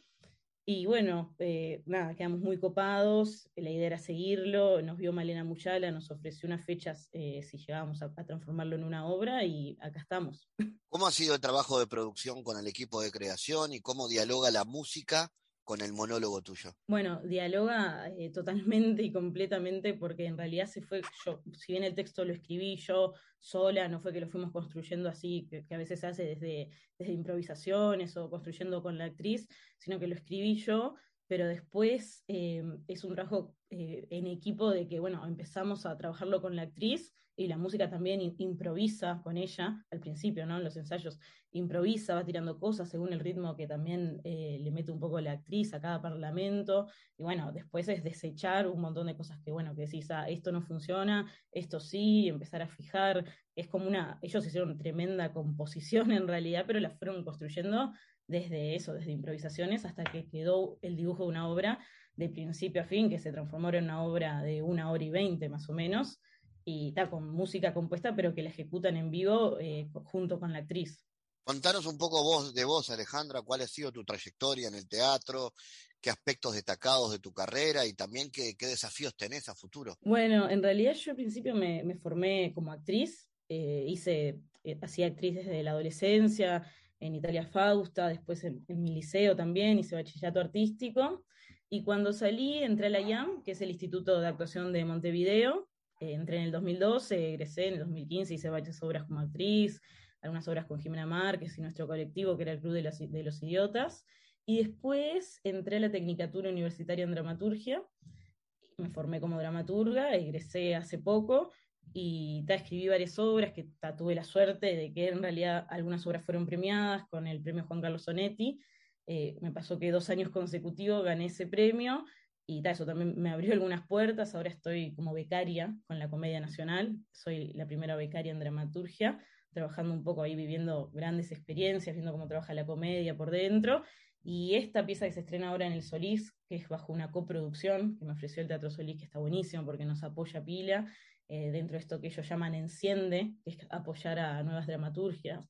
Y bueno, eh, nada, quedamos muy copados, la idea era seguirlo, nos vio Malena Muyala, nos ofreció unas fechas eh, si llegábamos a, transformarlo en una obra y acá estamos. ¿Cómo ha sido el trabajo de producción con el equipo de creación y cómo dialoga la música con el monólogo tuyo? Bueno, dialoga eh, totalmente y completamente porque en realidad se fue, yo, si bien el texto lo escribí yo sola, no fue que lo fuimos construyendo así, que, a veces se hace desde, desde improvisaciones o construyendo con la actriz, sino que lo escribí yo pero después eh, es un trabajo eh, en equipo de que, bueno, empezamos a trabajarlo con la actriz y la música también improvisa con ella al principio, ¿no? En los ensayos improvisa, va tirando cosas según el ritmo que también eh, le mete un poco la actriz a cada parlamento y bueno, después es desechar un montón de cosas que, bueno, que decís, ah, esto no funciona, esto sí, empezar a fijar, es como una, ellos hicieron tremenda composición en realidad, pero la fueron construyendo desde eso, desde improvisaciones, hasta que quedó el dibujo de una obra de principio a fin, que se transformó en una obra de una hora y veinte más o menos, y está con música compuesta, pero que la ejecutan en vivo eh, junto con la actriz. Contanos un poco vos, de vos, Alejandra, cuál ha sido tu trayectoria en el teatro, qué aspectos destacados de tu carrera y también qué, desafíos tenés a futuro. Bueno, en realidad yo al principio me, formé como actriz, eh, hice, eh, hacía actriz desde la adolescencia, en Italia Fausta, después en, mi liceo también, hice bachillerato artístico. Y cuando salí, entré a la IAM, que es el Instituto de Actuación de Montevideo. Eh, entré en el 2012, egresé en el 2015, hice varias obras como actriz, algunas obras con Jimena Márquez y nuestro colectivo, que era el Club de de los Idiotas. Y después entré a la Tecnicatura Universitaria en Dramaturgia. Me formé como dramaturga, egresé hace poco y escribí varias obras que tuve la suerte de que en realidad algunas obras fueron premiadas con el premio Juan Carlos Sonetti. Eh, me pasó que dos años consecutivos gané ese premio y eso también me abrió algunas puertas. Ahora estoy como becaria con la Comedia Nacional, soy la primera becaria en dramaturgia, trabajando un poco ahí, viviendo grandes experiencias, viendo cómo trabaja la comedia por dentro. Y esta pieza que se estrena ahora en el Solís, que es bajo una coproducción que me ofreció el Teatro Solís, que está buenísimo porque nos apoya pila eh, dentro de esto que ellos llaman Enciende, que es apoyar a nuevas dramaturgias.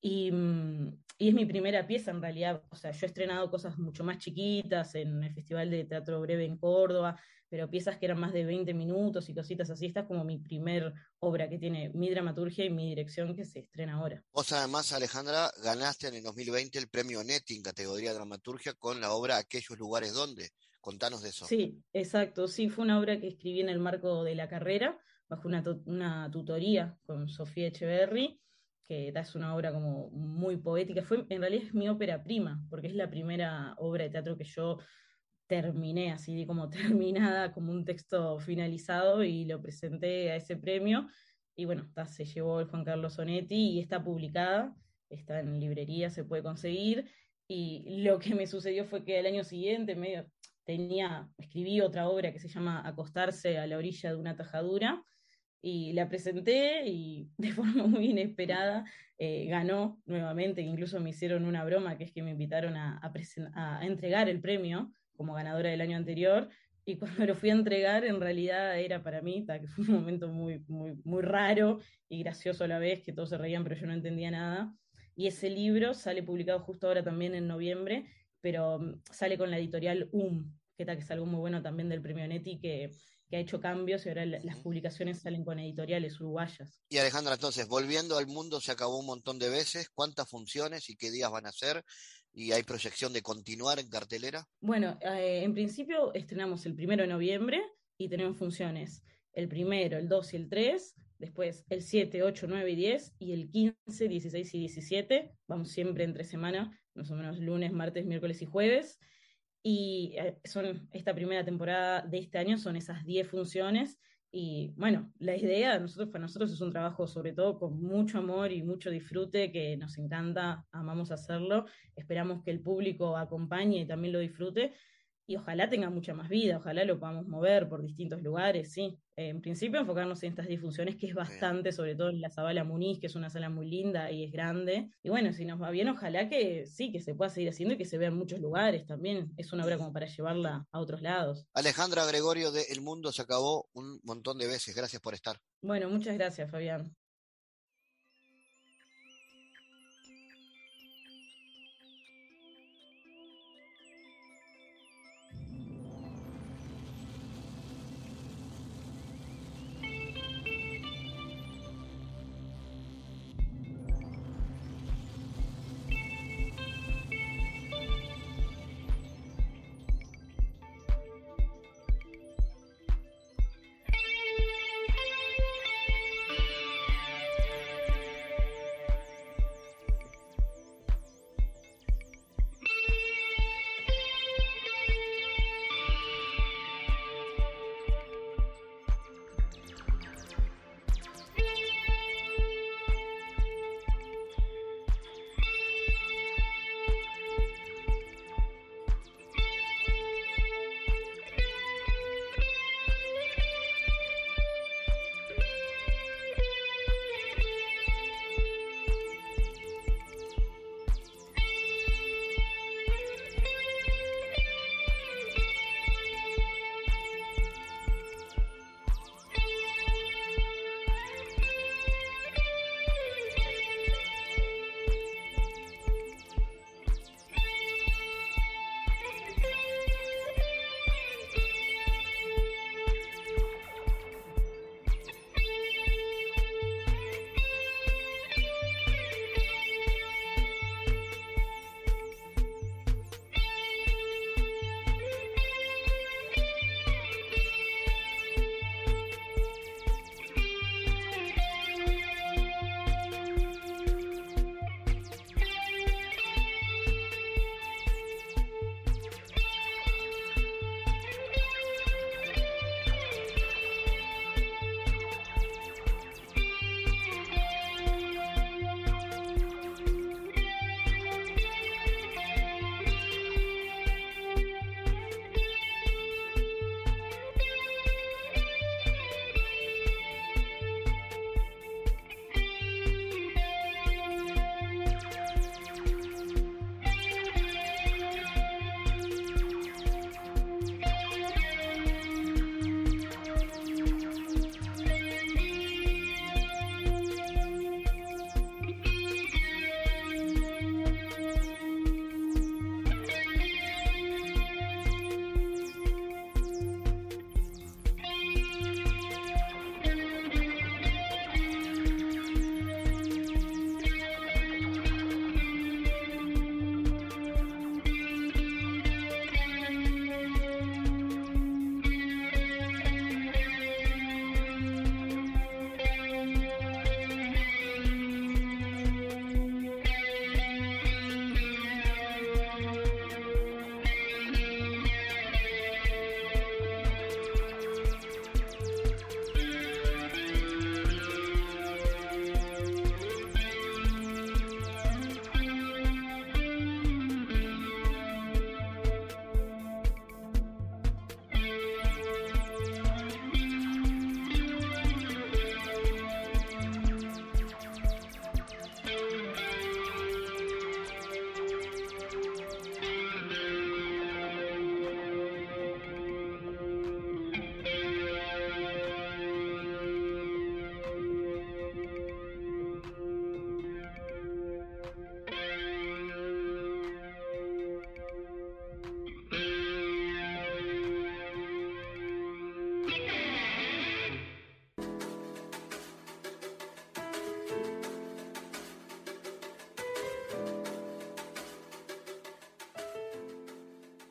Y, mm, y, es mi primera pieza en realidad, o sea, yo he estrenado cosas mucho más chiquitas en el Festival de Teatro Breve en Córdoba, pero piezas que eran más de 20 minutos y cositas así. Esta es como mi primer obra que tiene mi dramaturgia y mi dirección que se estrena ahora. Vos además, Alejandra, ganaste en el 2020 el premio NETI en categoría dramaturgia con la obra Aquellos lugares donde. Contanos de eso. Sí, exacto. Sí, fue una obra que escribí en el marco de la carrera, bajo una, una tutoría con Sofía Echeverry, que es una obra como muy poética. Fue, en realidad es mi ópera prima, porque es la primera obra de teatro que yo terminé, así como terminada, como un texto finalizado, y lo presenté a ese premio. Y bueno, se llevó el Juan Carlos Sonetti y está publicada, está en librería, se puede conseguir. Y lo que me sucedió fue que al año siguiente, medio, tenía, escribí otra obra que se llama Acostarse a la orilla de una tajadura, y la presenté y de forma muy inesperada eh, ganó nuevamente, incluso me hicieron una broma, que es que me invitaron a, a, entregar el premio como ganadora del año anterior, y cuando lo fui a entregar en realidad era para mí, que fue un momento muy, muy, muy raro y gracioso a la vez, que todos se reían pero yo no entendía nada, y ese libro sale publicado justo ahora también en noviembre, pero mm, sale con la editorial UM, que, tal, que es algo muy bueno también del premio Neti, que, que ha hecho cambios y ahora las publicaciones salen con editoriales uruguayas. Y Alejandra, entonces, volviendo al mundo, se acabó un montón de veces. ¿Cuántas funciones y qué días van a ser? ¿Y hay proyección de continuar en cartelera? Bueno, eh, en principio estrenamos el primero de noviembre y tenemos funciones el primero, el 2 y el 3, después el 7, 8, 9 y 10, y el 15, 16 y 17. Vamos siempre entre semana, más o menos lunes, martes, miércoles y jueves. Y eh, son esta primera temporada de este año son esas 10 funciones. Y bueno, la idea de nosotros, para nosotros es un trabajo sobre todo con mucho amor y mucho disfrute, que nos encanta, amamos hacerlo. Esperamos que el público acompañe y también lo disfrute y ojalá tenga mucha más vida, ojalá lo podamos mover por distintos lugares, sí. en principio enfocarnos en estas difusiones, que es bastante, sobre todo en la Zabala Muniz, que es una sala muy linda y es grande. Y bueno, si nos va bien, ojalá que sí, que se pueda seguir haciendo y que se vea en muchos lugares también. Es una obra como para llevarla a otros lados. Alejandra Gregorio de El Mundo se acabó un montón de veces. Gracias por estar. Bueno, muchas gracias, Fabián.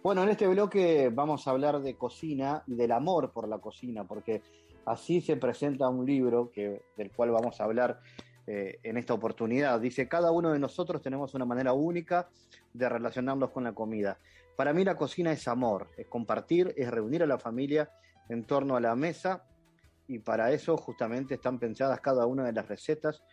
Bueno, en este bloque vamos a hablar de cocina y del amor por la cocina, porque así se presenta un libro que, del cual vamos a hablar eh, en esta oportunidad. Dice, cada uno de nosotros tenemos una manera única de relacionarnos con la comida. Para mí la cocina es amor, es compartir, es reunir a la familia en torno a la mesa y para eso justamente están pensadas cada una de las recetas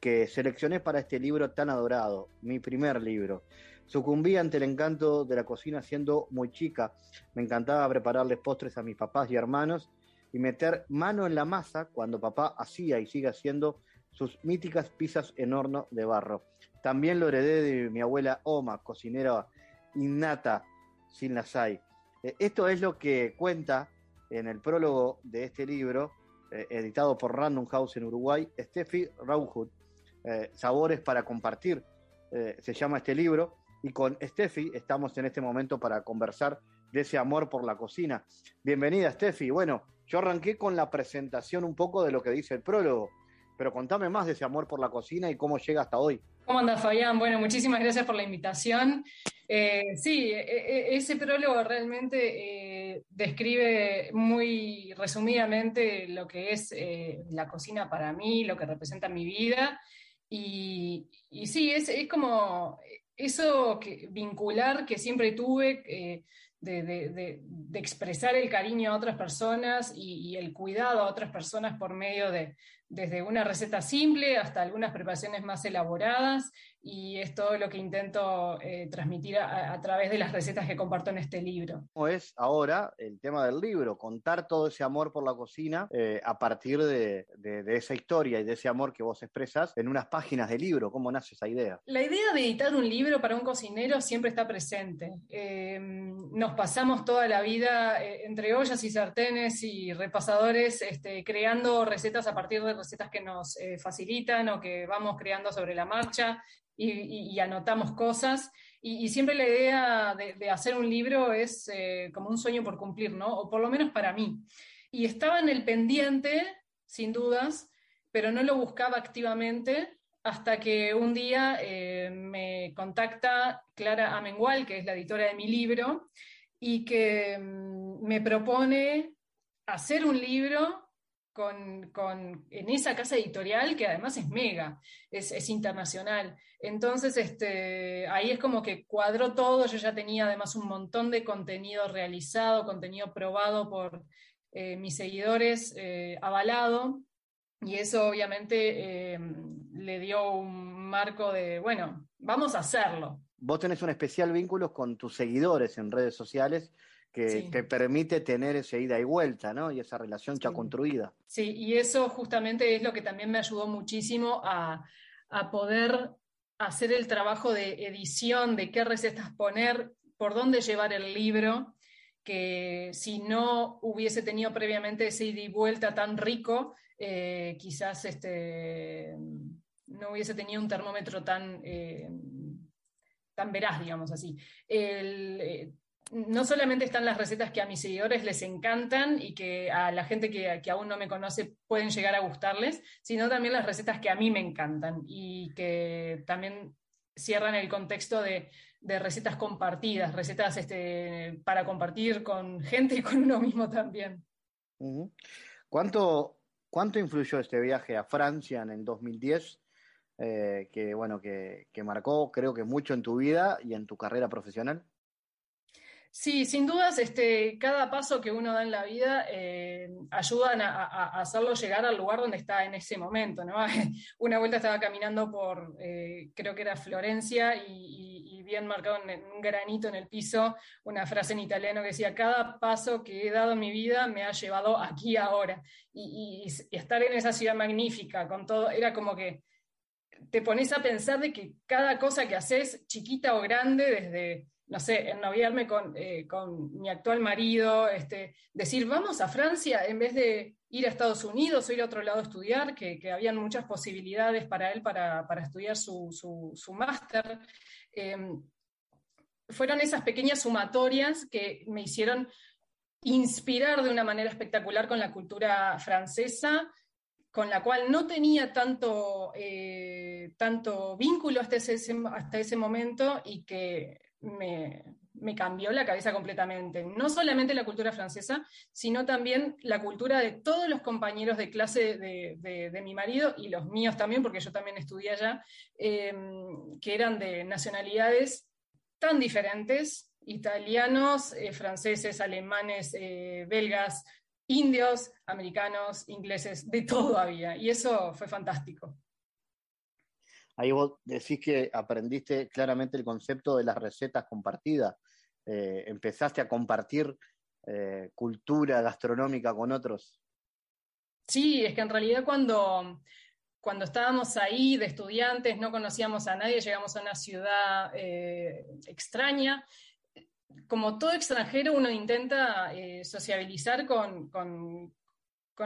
que seleccioné para este libro tan adorado, mi primer libro. Sucumbí ante el encanto de la cocina siendo muy chica. Me encantaba prepararles postres a mis papás y hermanos y meter mano en la masa cuando papá hacía y sigue haciendo sus míticas pizzas en horno de barro. También lo heredé de mi abuela Oma, cocinera innata, sin las hay. Eh, esto es lo que cuenta en el prólogo de este libro, eh, editado por Random House en Uruguay, Steffi Rauhut, eh, Sabores para compartir, se llama este libro, y con Steffi estamos en este momento para conversar de ese amor por la cocina. Bienvenida, Steffi. Bueno, yo arranqué con la presentación un poco de lo que dice el prólogo, pero contame más de ese amor por la cocina y cómo llega hasta hoy. ¿Cómo andas, Fabián? Bueno, muchísimas gracias por la invitación. Eh, sí, e, e, ese prólogo realmente eh, describe muy resumidamente lo que es eh, la cocina para mí, lo que representa mi vida. Y, sí, es como eso que, vincular que siempre tuve eh, de, expresar el cariño a otras personas y, el cuidado a otras personas por medio de, desde una receta simple hasta algunas preparaciones más elaboradas y es todo lo que intento eh, transmitir a, través de las recetas que comparto en este libro. ¿Cómo es ahora el tema del libro? Contar todo ese amor por la cocina eh, a partir de, esa historia y de ese amor que vos expresas en unas páginas de libro. ¿Cómo nace esa idea? La idea de editar un libro para un cocinero siempre está presente. Eh, nos pasamos toda la vida entre ollas y sartenes y repasadores este, creando recetas a partir de recetas que nos facilitan o que vamos creando sobre la marcha y, anotamos cosas. Y, siempre la idea de, hacer un libro es eh, como un sueño por cumplir, ¿no? O por lo menos para mí. Y estaba en el pendiente, sin dudas, pero no lo buscaba activamente hasta que un día eh, me contacta Clara Amengual, que es la editora de mi libro, y que mm, me propone hacer un libro con, en esa casa editorial que además es mega, es, internacional. Entonces, este, ahí es como que cuadró todo, yo ya tenía además un montón de contenido realizado, contenido probado por eh, mis seguidores, eh, avalado, y eso obviamente eh, le dio un marco de, bueno, vamos a hacerlo. Vos tenés un especial vínculo con tus seguidores en redes sociales que te permite tener esa ida y vuelta, ¿no? Y esa relación ya construida. Sí, y eso justamente es lo que también me ayudó muchísimo a, poder hacer el trabajo de edición, de qué recetas poner, por dónde llevar el libro, que si no hubiese tenido previamente ese ida y vuelta tan rico, eh, quizás este, no hubiese tenido un termómetro tan, eh, tan veraz, digamos así. El, eh, no solamente están las recetas que a mis seguidores les encantan y que a la gente que, aún no me conoce pueden llegar a gustarles, sino también las recetas que a mí me encantan y que también cierran el contexto de, recetas compartidas, recetas este, para compartir con gente y con uno mismo también. ¿Cuánto, ¿Cuánto influyó este viaje a Francia en el 2010? Eh, que bueno, que, que marcó creo que mucho en tu vida y en tu carrera profesional. Sí, sin dudas, este, cada paso que uno da en la vida eh, ayudan a, hacerlo llegar al lugar donde está en ese momento. ¿no? Una vuelta estaba caminando por, eh, creo que era Florencia, y, bien marcado en un granito en el piso, una frase en italiano que decía, cada paso que he dado en mi vida me ha llevado aquí ahora. Y, y estar en esa ciudad magnífica, con todo, era como que te pones a pensar de que cada cosa que haces, chiquita o grande, desde no sé, ennoviarme con, eh, con mi actual marido, este, decir, vamos a Francia en vez de ir a Estados Unidos o ir a otro lado a estudiar, que, que habían muchas posibilidades para él para, para estudiar su, su, máster. Em, fueron esas pequeñas sumatorias que me hicieron inspirar de una manera espectacular con la cultura francesa, con la cual no tenía tanto, eh, tanto vínculo hasta ese, hasta ese momento y que me, cambió la cabeza completamente. No solamente la cultura francesa, sino también la cultura de todos los compañeros de clase de, mi marido y los míos también, porque yo también estudié allá, em, que eran de nacionalidades tan diferentes, italianos, eh, franceses, alemanes, eh, belgas, indios, americanos, ingleses, de todo había. Y eso fue fantástico. Ahí vos decís que aprendiste claramente el concepto de las recetas compartidas. Eh, empezaste a compartir eh, cultura gastronómica con otros. Sí, es que en realidad cuando, cuando estábamos ahí de estudiantes, no conocíamos a nadie, llegamos a una ciudad eh, extraña. Como todo extranjero, uno intenta sociabilizar con, con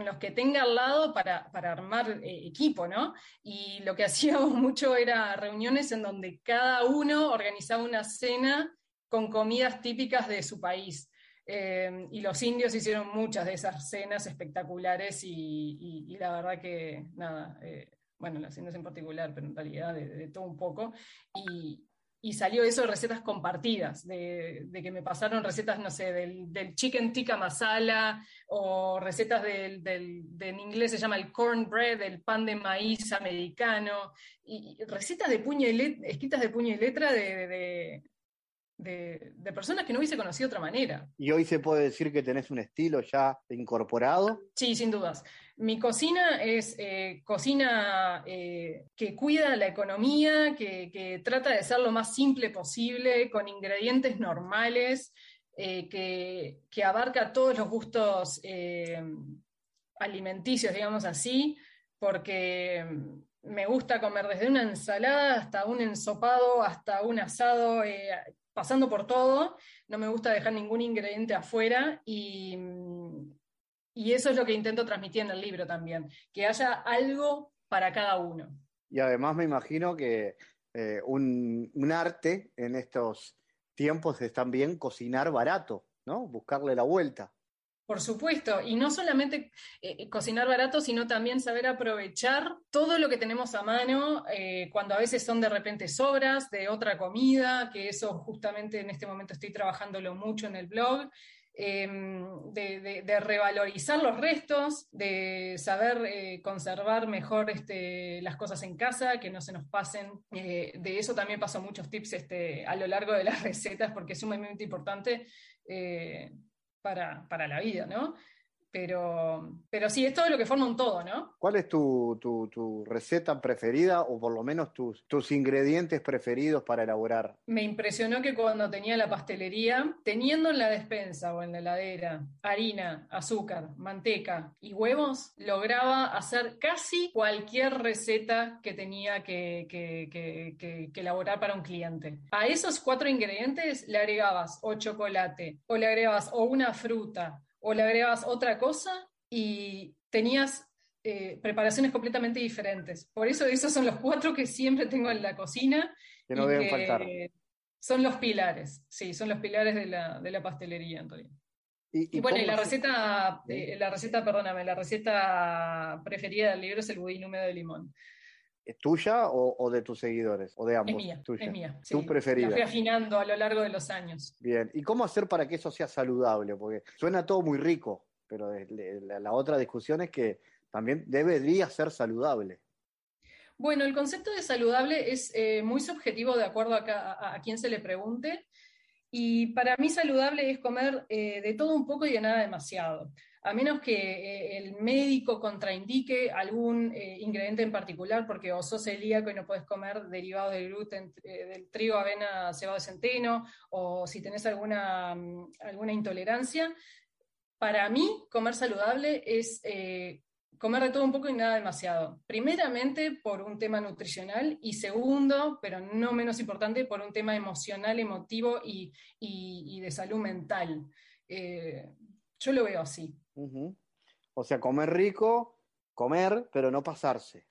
los que tenga al lado para, armar eh, equipo, ¿no? Y lo que hacíamos mucho era reuniones en donde cada uno organizaba una cena con comidas típicas de su país. Eh, y los indios hicieron muchas de esas cenas espectaculares y, la verdad que, nada, eh, bueno, las indios en particular, pero en realidad de, de todo un poco. Y, y salió eso de recetas compartidas, de, que me pasaron recetas, no sé, del, chicken tikka masala o recetas del, en inglés se llama el cornbread, el pan de maíz americano, y, recetas de puño y letra, escritas de puño y letra de, personas que no hubiese conocido de otra manera. ¿Y hoy se puede decir que tenés un estilo ya incorporado? Sí, sin dudas. Mi cocina es eh, cocina eh, que cuida la economía, que, trata de ser lo más simple posible, con ingredientes normales, eh, que, abarca todos los gustos alimenticios, digamos así, porque me gusta comer desde una ensalada hasta un ensopado, hasta un asado, pasando por todo. No me gusta dejar ningún ingrediente afuera y y eso es lo que intento transmitir en el libro también, que haya algo para cada uno. Y además me imagino que eh, un, arte en estos tiempos es también cocinar barato, ¿no? Buscarle la vuelta. Por supuesto, y no solamente eh, eh, cocinar barato, sino también saber aprovechar todo lo que tenemos a mano, cuando a veces son de repente sobras de otra comida, que eso justamente en este momento estoy trabajándolo mucho en el blog, Em, de, revalorizar los restos, de saber eh, conservar mejor este, las cosas en casa, que no se nos pasen. Eh, de eso también paso muchos tips este, a lo largo de las recetas porque es sumamente importante eh, para, para, la vida, ¿no? Pero, pero sí, es todo lo que forma un todo, ¿no? ¿Cuál es tu, receta preferida o por lo menos tus, tus ingredientes preferidos para elaborar? Me impresionó que cuando tenía la pastelería, teniendo en la despensa o en la heladera harina, azúcar, manteca y huevos, lograba hacer casi cualquier receta que tenía que, que elaborar para un cliente. A esos cuatro ingredientes le agregabas o chocolate, o le agregabas o una fruta, o le agregabas otra cosa y tenías eh, preparaciones completamente diferentes. Por eso esos son los cuatro que siempre tengo en la cocina. Que no deben faltar. Son los pilares, sí, son los pilares de la, de la pastelería realidad. Y, bueno, y la receta, eh, la receta, perdóname, la receta preferida del libro es el budín húmedo de limón. ¿Es tuya o, de tus seguidores? ¿O de ambos? Es mía. Es mía ¿Tu preferida? La fui afinando a lo largo de los años. Bien. ¿Y cómo hacer para que eso sea saludable? Porque suena todo muy rico, pero la, otra discusión es que también debería ser saludable. Bueno, el concepto de saludable es eh, muy subjetivo de acuerdo a, a, quien se le pregunte. Y para mí saludable es comer eh, de todo un poco y de nada demasiado a menos que eh, el médico contraindique algún eh, ingrediente en particular, porque o sos celíaco y no puedes comer derivados del gluten, eh, del trigo, avena, cebado de centeno, o si tenés alguna, mm, alguna intolerancia, para mí comer saludable es comer de todo un poco y nada demasiado. Primeramente por un tema nutricional y segundo, pero no menos importante, por un tema emocional, emotivo y, de salud mental. yo lo veo así. O sea, comer rico, comer, pero no pasarse.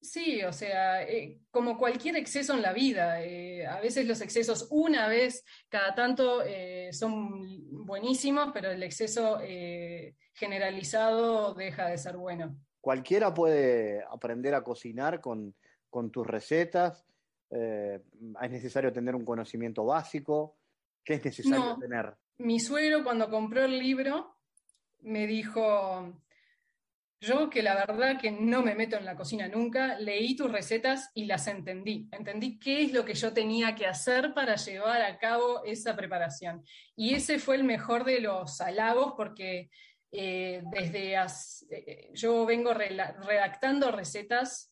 Sí, o sea, eh, como cualquier exceso en la vida, eh, a veces los excesos una vez cada tanto eh, son buenísimos, pero el exceso generalizado deja de ser bueno. Cualquiera puede aprender a cocinar con, con tus recetas, es necesario tener un conocimiento básico, ¿Qué es necesario tener? Mi suegro cuando compró el libro me dijo, yo que la verdad que no me meto en la cocina nunca, leí tus recetas y las entendí. Entendí qué es lo que yo tenía que hacer para llevar a cabo esa preparación. Y ese fue el mejor de los halagos porque eh, desde eh, yo vengo redactando recetas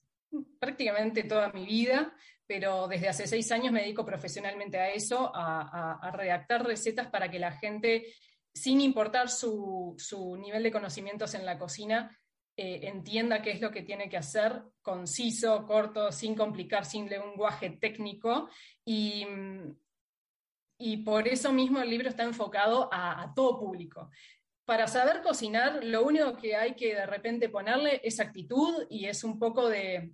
prácticamente toda mi vida, pero desde hace seis años me dedico profesionalmente a eso, a, redactar recetas para que la gente, sin importar su, su nivel de conocimientos en la cocina, eh, entienda qué es lo que tiene que hacer, conciso, corto, sin complicar, sin lenguaje técnico. Y, y por eso mismo el libro está enfocado a, todo público. Para saber cocinar, lo único que hay que de repente ponerle es actitud y es un poco de,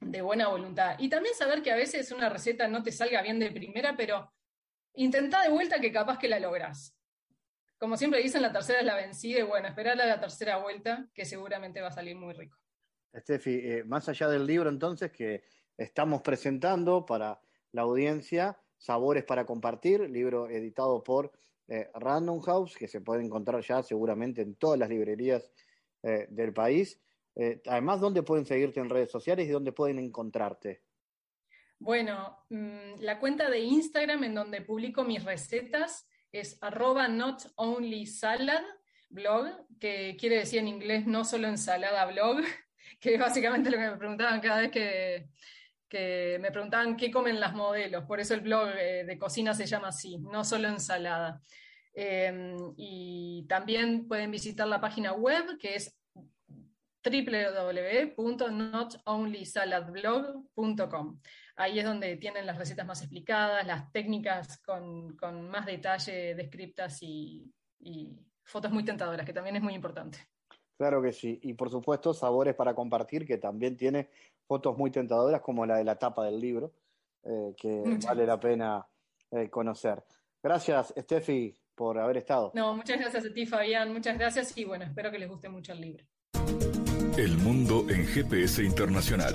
de buena voluntad. Y también saber que a veces una receta no te salga bien de primera, pero intenta de vuelta que capaz que la logras como siempre dicen, la tercera es la vencida y bueno, esperar a la tercera vuelta, que seguramente va a salir muy rico. Steffi, eh, más allá del libro entonces que estamos presentando para la audiencia, Sabores para Compartir, libro editado por eh, Random House, que se puede encontrar ya seguramente en todas las librerías eh, del país. además, ¿dónde pueden seguirte en redes sociales y dónde pueden encontrarte? Bueno, mm, la cuenta de Instagram en donde publico mis recetas es arroba not only salad blog, que quiere decir en inglés no solo ensalada blog, que es básicamente lo que me preguntaban cada vez que, me preguntaban qué comen las modelos, por eso el blog eh, de cocina se llama así, no solo ensalada. Em, y también pueden visitar la página web que es www.notonlysaladblog.com. Ahí es donde tienen las recetas más explicadas, las técnicas con, más detalle descriptas y, fotos muy tentadoras, que también es muy importante. Claro que sí. Y por supuesto, sabores para compartir, que también tiene fotos muy tentadoras, como la de la tapa del libro, eh, que vale la pena eh, conocer. Gracias, Steffi, por haber estado. No, muchas gracias a ti, Fabián. Muchas gracias y bueno, espero que les guste mucho el libro. El mundo en GPS Internacional.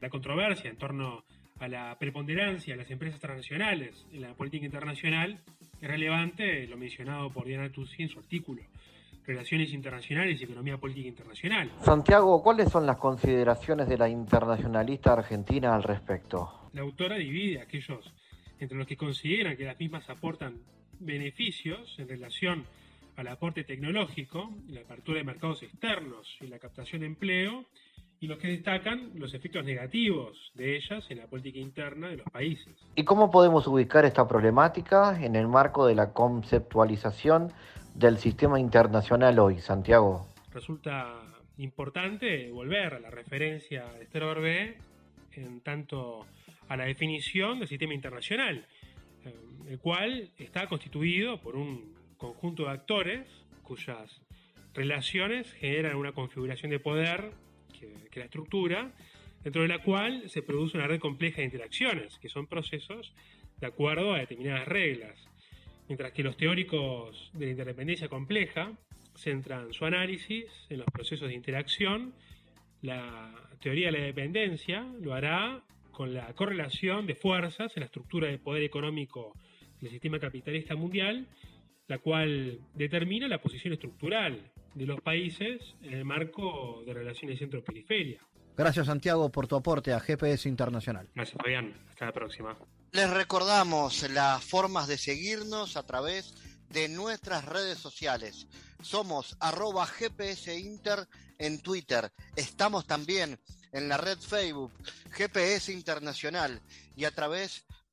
La controversia en torno a la preponderancia de las empresas transnacionales en la política internacional, es relevante lo mencionado por Diana Tussi en su artículo, Relaciones Internacionales y Economía Política Internacional. Santiago, ¿cuáles son las consideraciones de la internacionalista argentina al respecto? La autora divide a aquellos entre los que consideran que las mismas aportan beneficios en relación al aporte tecnológico, la apertura de mercados externos y la captación de empleo, y los que destacan los efectos negativos de ellas en la política interna de los países. ¿Y cómo podemos ubicar esta problemática en el marco de la conceptualización del sistema internacional hoy, Santiago? Resulta importante volver a la referencia de Esther Orbé en tanto a la definición del sistema internacional, eh, el cual está constituido por un conjunto de actores cuyas relaciones generan una configuración de poder que, la estructura, dentro de la cual se produce una red compleja de interacciones, que son procesos de acuerdo a determinadas reglas. Mientras que los teóricos de la interdependencia compleja centran su análisis en los procesos de interacción, la teoría de la dependencia lo hará con la correlación de fuerzas en la estructura de poder económico del sistema capitalista mundial, la cual determina la posición estructural de los países en el marco de relaciones centro-periferia. Gracias Santiago por tu aporte a GPS Internacional. Gracias Fabián, hasta la próxima. Les recordamos las formas de seguirnos a través de nuestras redes sociales. Somos arroba GPS Inter en Twitter. Estamos también en la red Facebook GPS Internacional y a través